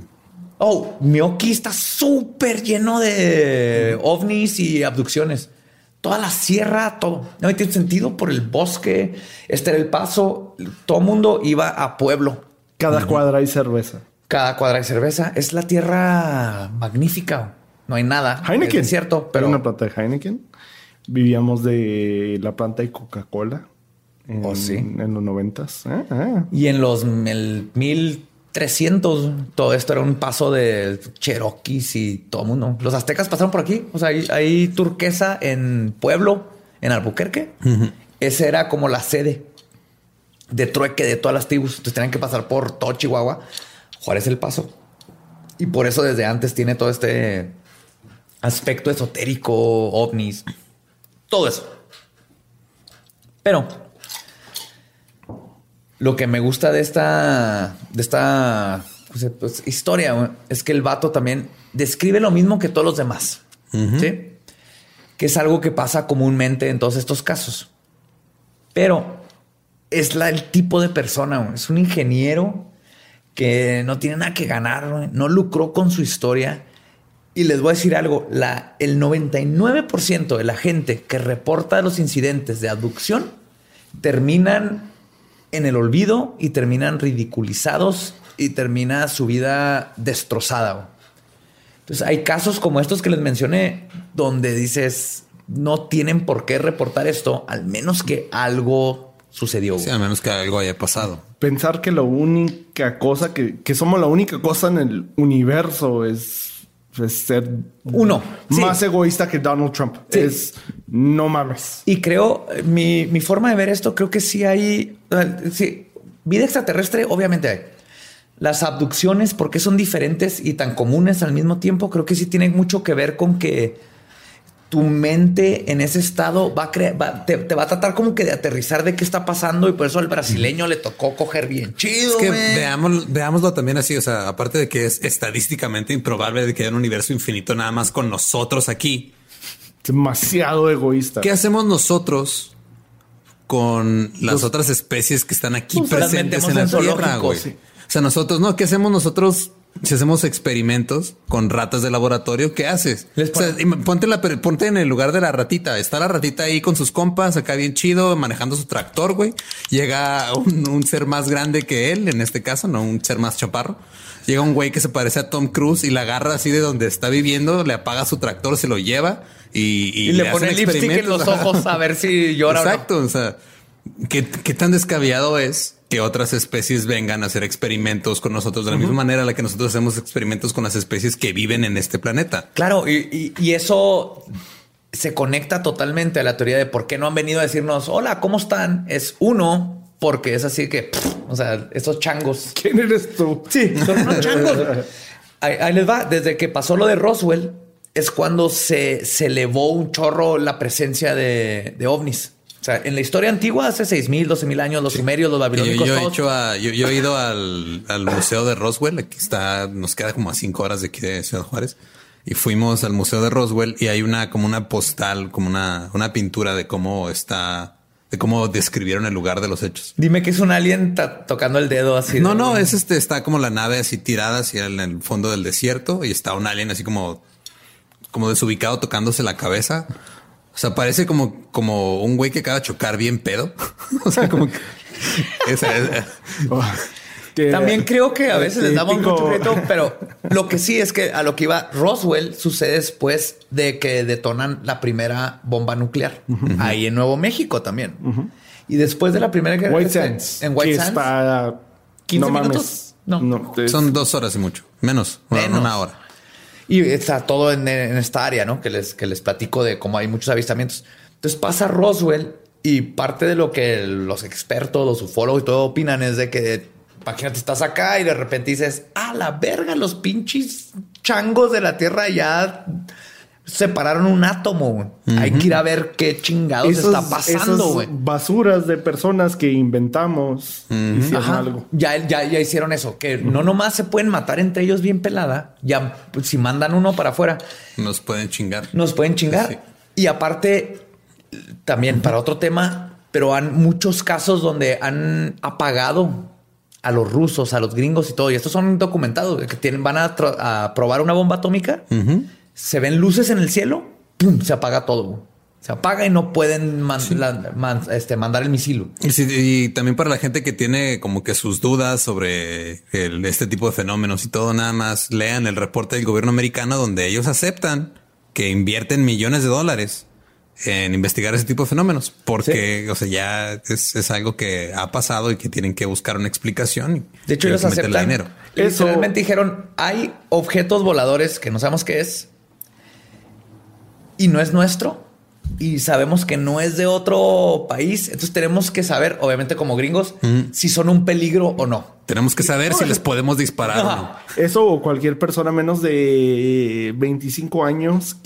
Oh, Miyoki está súper lleno de ovnis y abducciones. Toda la sierra, todo. No tiene sentido por el bosque. Este era el paso. Todo mundo iba a pueblo. Cada cuadra hay cerveza. Cada cuadra de cerveza. Es la tierra magnífica. No hay nada. Heineken. Es cierto, Pero una planta de Heineken. Vivíamos de la planta de Coca-Cola. En, Oh, sí. En los noventas. Ah, ah. Y en los el 1300, todo esto era un paso de Cherokees y todo mundo. Los aztecas pasaron por aquí. O sea, hay, hay turquesa en Pueblo, en Albuquerque. Esa era como la sede de trueque de todas las tribus. Entonces tenían que pasar por todo Chihuahua. Juárez el paso. Y por eso desde antes tiene todo este aspecto esotérico, ovnis, todo eso. Pero lo que me gusta de esta, de esta pues, pues, historia es que el vato también describe lo mismo que todos los demás. ¿sí? Que es algo que pasa comúnmente en todos estos casos. Pero es la, el tipo de persona. Es un ingeniero que no tiene nada que ganar, no lucró con su historia. Y les voy a decir algo, la, el 99% de la gente que reporta los incidentes de abducción terminan en el olvido y terminan ridiculizados y termina su vida destrozada. Entonces hay casos como estos que les mencioné donde dices, no tienen por qué reportar esto, al menos que algo sucedió. Sí, al menos que algo haya pasado. Pensar que la única cosa que, que somos la única cosa en el universo es, es ser Uno, sí. más egoísta que Donald Trump. Sí. Es no mames. Y creo, eh, mi, mi forma de ver esto, creo que sí hay, sí, vida extraterrestre, obviamente hay. Las abducciones, ¿por qué son diferentes y tan comunes al mismo tiempo? Creo que sí tienen mucho que ver con que tu mente en ese estado va a crear, te, va a tratar como que de aterrizar de qué está pasando y por eso al brasileño le tocó coger bien chido. Es que veamos, veámoslo también así. O sea, aparte de que es estadísticamente improbable de que haya un universo infinito nada más con nosotros aquí. Demasiado egoísta. ¿Qué hacemos nosotros con las otras especies que están aquí pues, presentes en la Tierra, güey? O sea, nosotros, no, ¿qué hacemos nosotros si hacemos experimentos con ratas de laboratorio, ¿qué haces? ponte, la, ponte en el lugar de la ratita. Está la ratita ahí con sus compas, acá bien chido, manejando su tractor, güey. Llega un, ser más grande que él, en este caso, no un ser más chaparro. Llega un güey que se parece a Tom Cruise y la agarra así de donde está viviendo, le apaga su tractor, se lo lleva y, le, pone el lipstick en los ojos a ver si llora. Exacto. O, sea, ¿qué, ¿qué tan descabellado es que otras especies vengan a hacer experimentos con nosotros de la misma manera en la que nosotros hacemos experimentos con las especies que viven en este planeta. Claro, y, eso se conecta totalmente a la teoría de por qué no han venido a decirnos, hola, ¿cómo están? Es uno, porque es así que, o sea, estos changos. ¿Quién eres tú? Sí, son unos changos. ahí, les va. Desde que pasó lo de Roswell, es cuando se, se elevó un chorro la presencia de, de ovnis. O sea, en la historia antigua, hace 6.000, 12.000 años, los sumerios, los babilónicos. Yo, he, hecho yo, he ido al, Museo de Roswell. Aquí está, nos queda como a cinco horas de aquí de Ciudad Juárez. Y fuimos al Museo de Roswell y hay una como una postal, como una, una pintura de cómo está, de cómo describieron el lugar de los hechos. Dime que es un alien tocando el dedo así. No, no, es este, está como la nave así tirada hacia en el fondo del desierto y está un alien así como, como desubicado tocándose la cabeza. O sea, parece como, como un güey que acaba de chocar bien pedo. *laughs* o sea, como que... También creo que a veces les damos mucho crédito, *laughs* pero lo que sí es que a lo que iba Roswell sucede después de que detonan la primera bomba nuclear ahí en Nuevo México también. Y después de la primera que White Sands, en White Sands, está 15 minutos. No, son dos horas y mucho, menos, menos. una hora. Y está todo en, esta área, ¿no? Que les, que les platico de cómo hay muchos avistamientos. Entonces pasa Roswell y parte de lo que los expertos, los ufólogos y todo opinan es de que, imagínate, estás acá y de repente dices, a la verga, los pinches changos de la Tierra ya separaron un átomo. Hay que ir a ver qué chingados está pasando, güey. Basuras de personas que inventamos hicieron algo. Ya, ya, ya hicieron eso, que no nomás se pueden matar entre ellos bien pelada. Ya, pues, si mandan uno para afuera, nos pueden chingar. Nos pueden chingar. Y aparte, también para otro tema, pero han muchos casos donde han apagado a los rusos, a los gringos y todo. Y estos son documentados que tienen, van a, probar una bomba atómica se ven luces en el cielo, ¡pum! se apaga todo. Se apaga y no pueden este, mandar el misil. Y, también para la gente que tiene como que sus dudas sobre este tipo de fenómenos y todo, nada más lean el reporte del gobierno americano donde ellos aceptan que invierten millones de dólares en investigar ese tipo de fenómenos, porque o sea, ya es, algo que ha pasado y que tienen que buscar una explicación. De hecho, ellos aceptan. Dinero. Literalmente dijeron, hay objetos voladores que no sabemos qué es, y no es nuestro y sabemos que no es de otro país. Entonces tenemos que saber, obviamente como gringos, si son un peligro o no. Tenemos que saber si les podemos disparar o no. Eso o cualquier persona menos de 25 años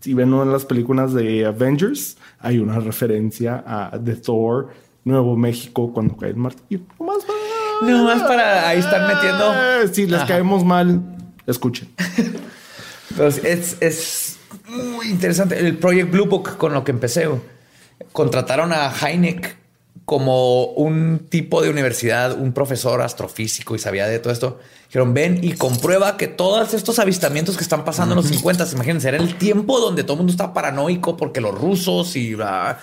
si ven una de las películas de Avengers, hay una referencia a The Thor, Nuevo México, cuando cae el martillo. No más para ahí estar metiendo. Si les caemos mal, escuchen. Entonces, es, muy interesante. El Project Blue Book con lo que empecé, contrataron a Heineck como un tipo de universidad, un profesor astrofísico y sabía de todo esto. Dijeron, ven y comprueba que todos estos avistamientos que están pasando en los 50, imagínense, era el tiempo donde todo el mundo está paranoico porque los rusos y la,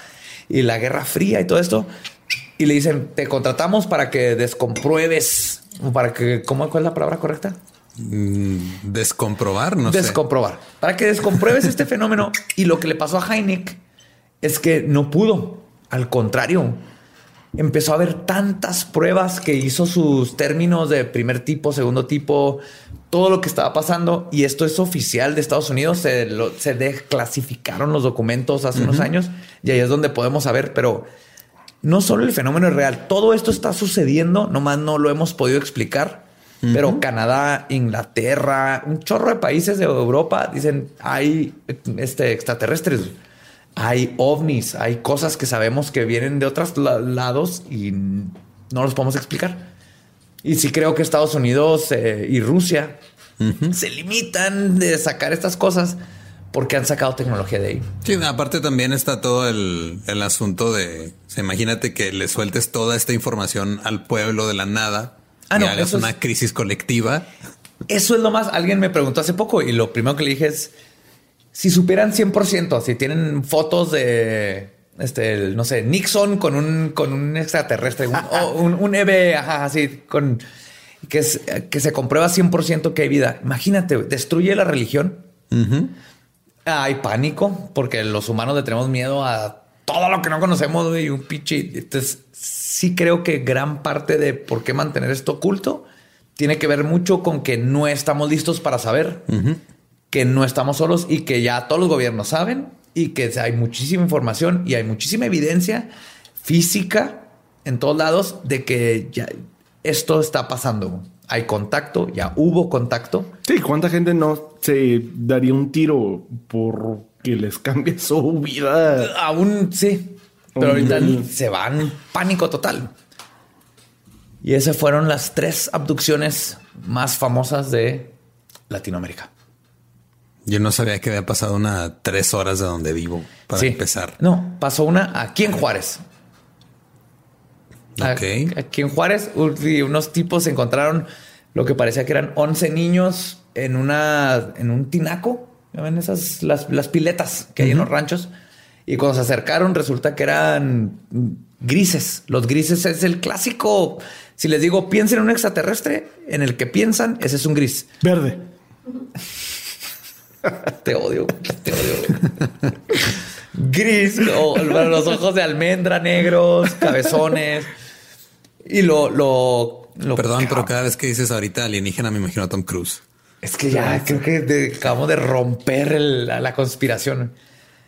y la Guerra Fría y todo esto. Y le dicen, te contratamos para que descompruebes, para que, ¿cómo, ¿cuál es la palabra correcta? Mm, descomprobar, no Descomprobar. Para que descompruebes este fenómeno. Y lo que le pasó a Heineck es que no pudo. Al contrario, empezó a haber tantas pruebas que hizo sus términos de primer tipo, segundo tipo, todo lo que estaba pasando. Y esto es oficial de Estados Unidos. Se, se desclasificaron los documentos hace unos años y ahí es donde podemos saber. Pero no solo el fenómeno es real, todo esto está sucediendo, nomás no lo hemos podido explicar Pero Canadá, Inglaterra, un chorro de países de Europa dicen hay este, extraterrestres, hay ovnis, hay cosas que sabemos que vienen de otros lados y no los podemos explicar. Y sí creo que Estados Unidos eh, y Rusia se limitan de sacar estas cosas porque han sacado tecnología de ahí. Sí, aparte también está todo el, asunto de, imagínate que le sueltes toda esta información al pueblo de la nada ah, no, hagas una crisis colectiva. Eso es lo más, alguien me preguntó hace poco y lo primero que le dije es, si supieran 100%, si tienen fotos de, este, no sé, Nixon con un, con un extraterrestre, un, un, EV, así, con que, es, que se comprueba 100% que hay vida. Imagínate, destruye la religión. Hay pánico porque los humanos le tenemos miedo a todo lo que no conocemos y un pinche. Entonces, sí creo que gran parte de por qué mantener esto oculto tiene que ver mucho con que no estamos listos para saber, que no estamos solos y que ya todos los gobiernos saben y que hay muchísima información y hay muchísima evidencia física en todos lados de que ya esto está pasando hay contacto, ya hubo contacto. Sí, ¿cuánta gente no se daría un tiro por que les cambie *laughs* su vida? Aún sí, pero ahorita se van pánico total. Y esas fueron las tres abducciones más famosas de Latinoamérica. Yo no sabía que había pasado una tres horas de donde vivo para empezar. No, pasó una aquí en Juárez. Aquí en Juárez, unos tipos encontraron lo que parecía que eran 11 niños en una en un tinaco. ¿Ven esas las, piletas que hay en los ranchos? Y cuando se acercaron, resulta que eran grises. Los grises es el clásico. Si les digo, piensen en un extraterrestre, en el que piensan, ese es un gris. Verde. *laughs* te odio, te odio. Gris, los ojos de almendra negros, cabezones. Y lo, lo, Perdón, pero cada vez que dices ahorita alienígena me imagino a Tom Cruise. Es que ya creo que acabamos de romper la, conspiración.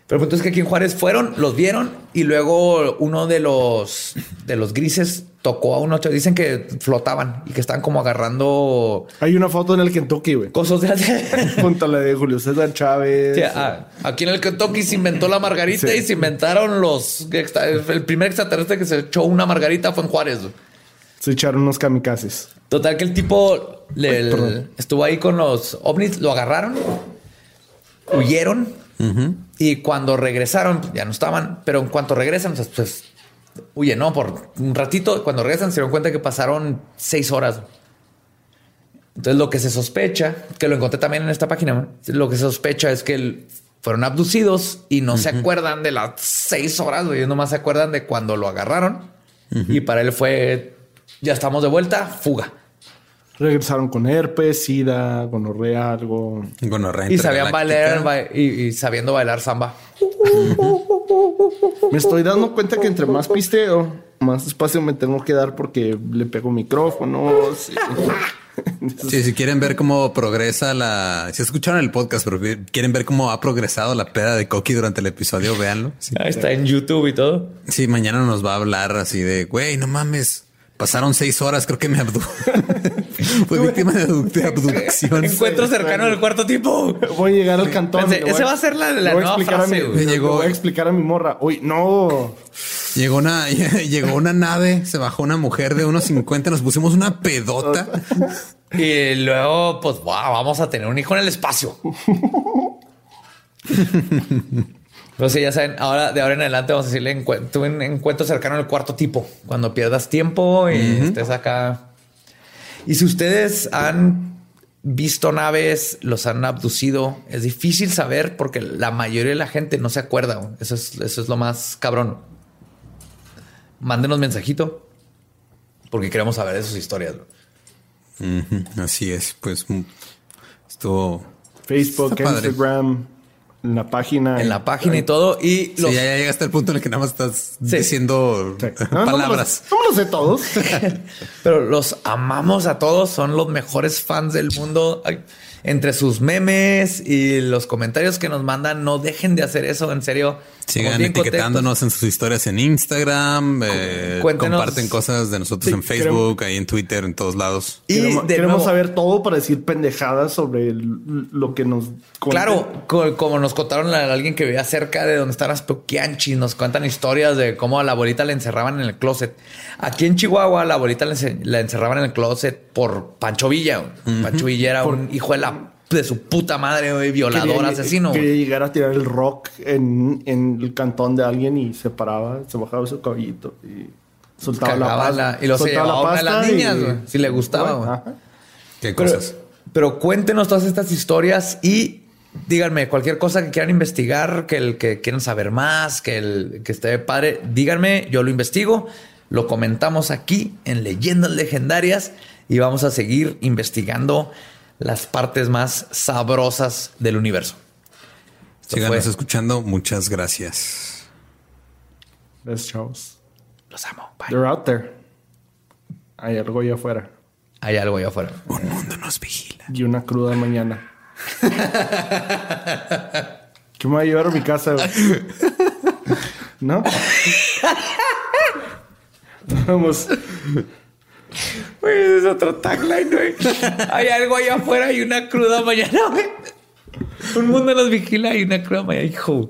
Pero el punto es que aquí en Juárez fueron, los vieron y luego uno de los de los grises tocó a uno. Dicen que flotaban y que estaban como agarrando. Hay una foto en el Kentucky, güey. Cosas de *laughs* junto a la de Julio César Chávez. Ah, aquí en el Kentucky se inventó la margarita y se inventaron los. El primer extraterrestre que se echó una margarita fue en Juárez. Se echaron unos kamikazes. Total que el tipo estuvo ahí con los ovnis, lo agarraron, huyeron y cuando regresaron ya no estaban, pero en cuanto regresan, pues, pues huye, no por un ratito. Cuando regresan se dieron cuenta que pasaron seis horas. Entonces lo que se sospecha, que lo encontré también en esta página, lo que se sospecha es que fueron abducidos y no se acuerdan de las seis horas, ellos nomás se acuerdan de cuando lo agarraron y para él fue ya estamos de vuelta, fuga. Regresaron con herpes, sida, gonorrea, algo. Gonorrea. Y sabían bailar y, sabiendo bailar samba. *laughs* Me estoy dando cuenta que entre más pisteo, más espacio me tengo que dar porque le pego micrófonos. *laughs* Sí. si quieren ver cómo progresa la. Si escucharon el podcast, pero quieren ver cómo ha progresado la peda de Coqui durante el episodio, véanlo. está en YouTube y todo. Sí, mañana nos va a hablar así de güey, no mames Pasaron seis horas, creo que me abdu *laughs* Fue víctima de, abducción. Encuentro cercano al cuarto tipo. Voy a llegar al cantón. ese va a ser la, la nueva frase. A mi, llegó, voy a explicar a mi morra. Uy, no. Llegó una, *laughs* llegó una nave, se bajó una mujer de unos 50, nos pusimos una pedota. *laughs* y luego, pues, wow, vamos a tener un hijo en el espacio. Pero sí, ya saben, ahora de ahora en adelante vamos a decirle encuentro, un encuentro cercano al cuarto tipo. Cuando pierdas tiempo y estés acá. Y si ustedes han visto naves, los han abducido, es difícil saber porque la mayoría de la gente no se acuerda. Eso es, eso es lo más cabrón. Mándenos mensajito porque queremos saber de sus historias. Así es, pues mm, estuvo Facebook, Instagram En la página. en la página y todo. Y Sí, los, ya, ya llegaste al punto en el que nada más estás Sí. diciendo Sí. No, no me los- palabras. No me los sé todos. *laughs* pero los amamos a todos. Son los mejores fans del mundo. Entre sus memes y los comentarios que nos mandan, no dejen de hacer eso. En serio. Sigan etiquetándonos en sus historias en Instagram. eh, Cuéntenos. comparten cosas de nosotros Sí, en Facebook, ahí en Twitter, en todos lados. Y queremos de queremos nuevo, saber todo para decir pendejadas sobre el- lo que nos cuenten. Claro, co- como nos contaron a alguien que vivía cerca de donde están las Poquianchis, nos cuentan historias de cómo a la abuelita la encerraban en el closet. Aquí en Chihuahua, la abuelita la, ence- la encerraban en el closet por Pancho Villa. Pancho Villa era un hijo de la de su puta madre, güey, violador, Quería- asesino. Quería güey. llegar a tirar el rock en, en el cantón de alguien y se paraba, se bajaba su caballito y soltaba la pasta. la- y lo se soltaba llevaba a una de las y- niñas, güey, si le gustaba, güey. Ajá. Qué Pero, cosas. pero cuéntenos todas estas historias y díganme cualquier cosa que quieran investigar, que el que quieran saber más, que el que esté padre, díganme, yo lo investigo, lo comentamos aquí en Leyendas Legendarias y vamos a seguir investigando las partes más sabrosas del universo. Esto Síganos fue- escuchando. Muchas gracias. Best shows. Los amo. Bye. They're out there. Hay algo allá afuera. Hay algo allá afuera. Un mundo nos vigila. Y una cruda mañana. *laughs* ¿Qué me va a llevar a mi casa? güey? ¿No? *laughs* Vamos. Güey, es otro tagline. Hay algo allá afuera y una cruda mañana, güey. Un mundo nos vigila y una cruda mañana, hijo.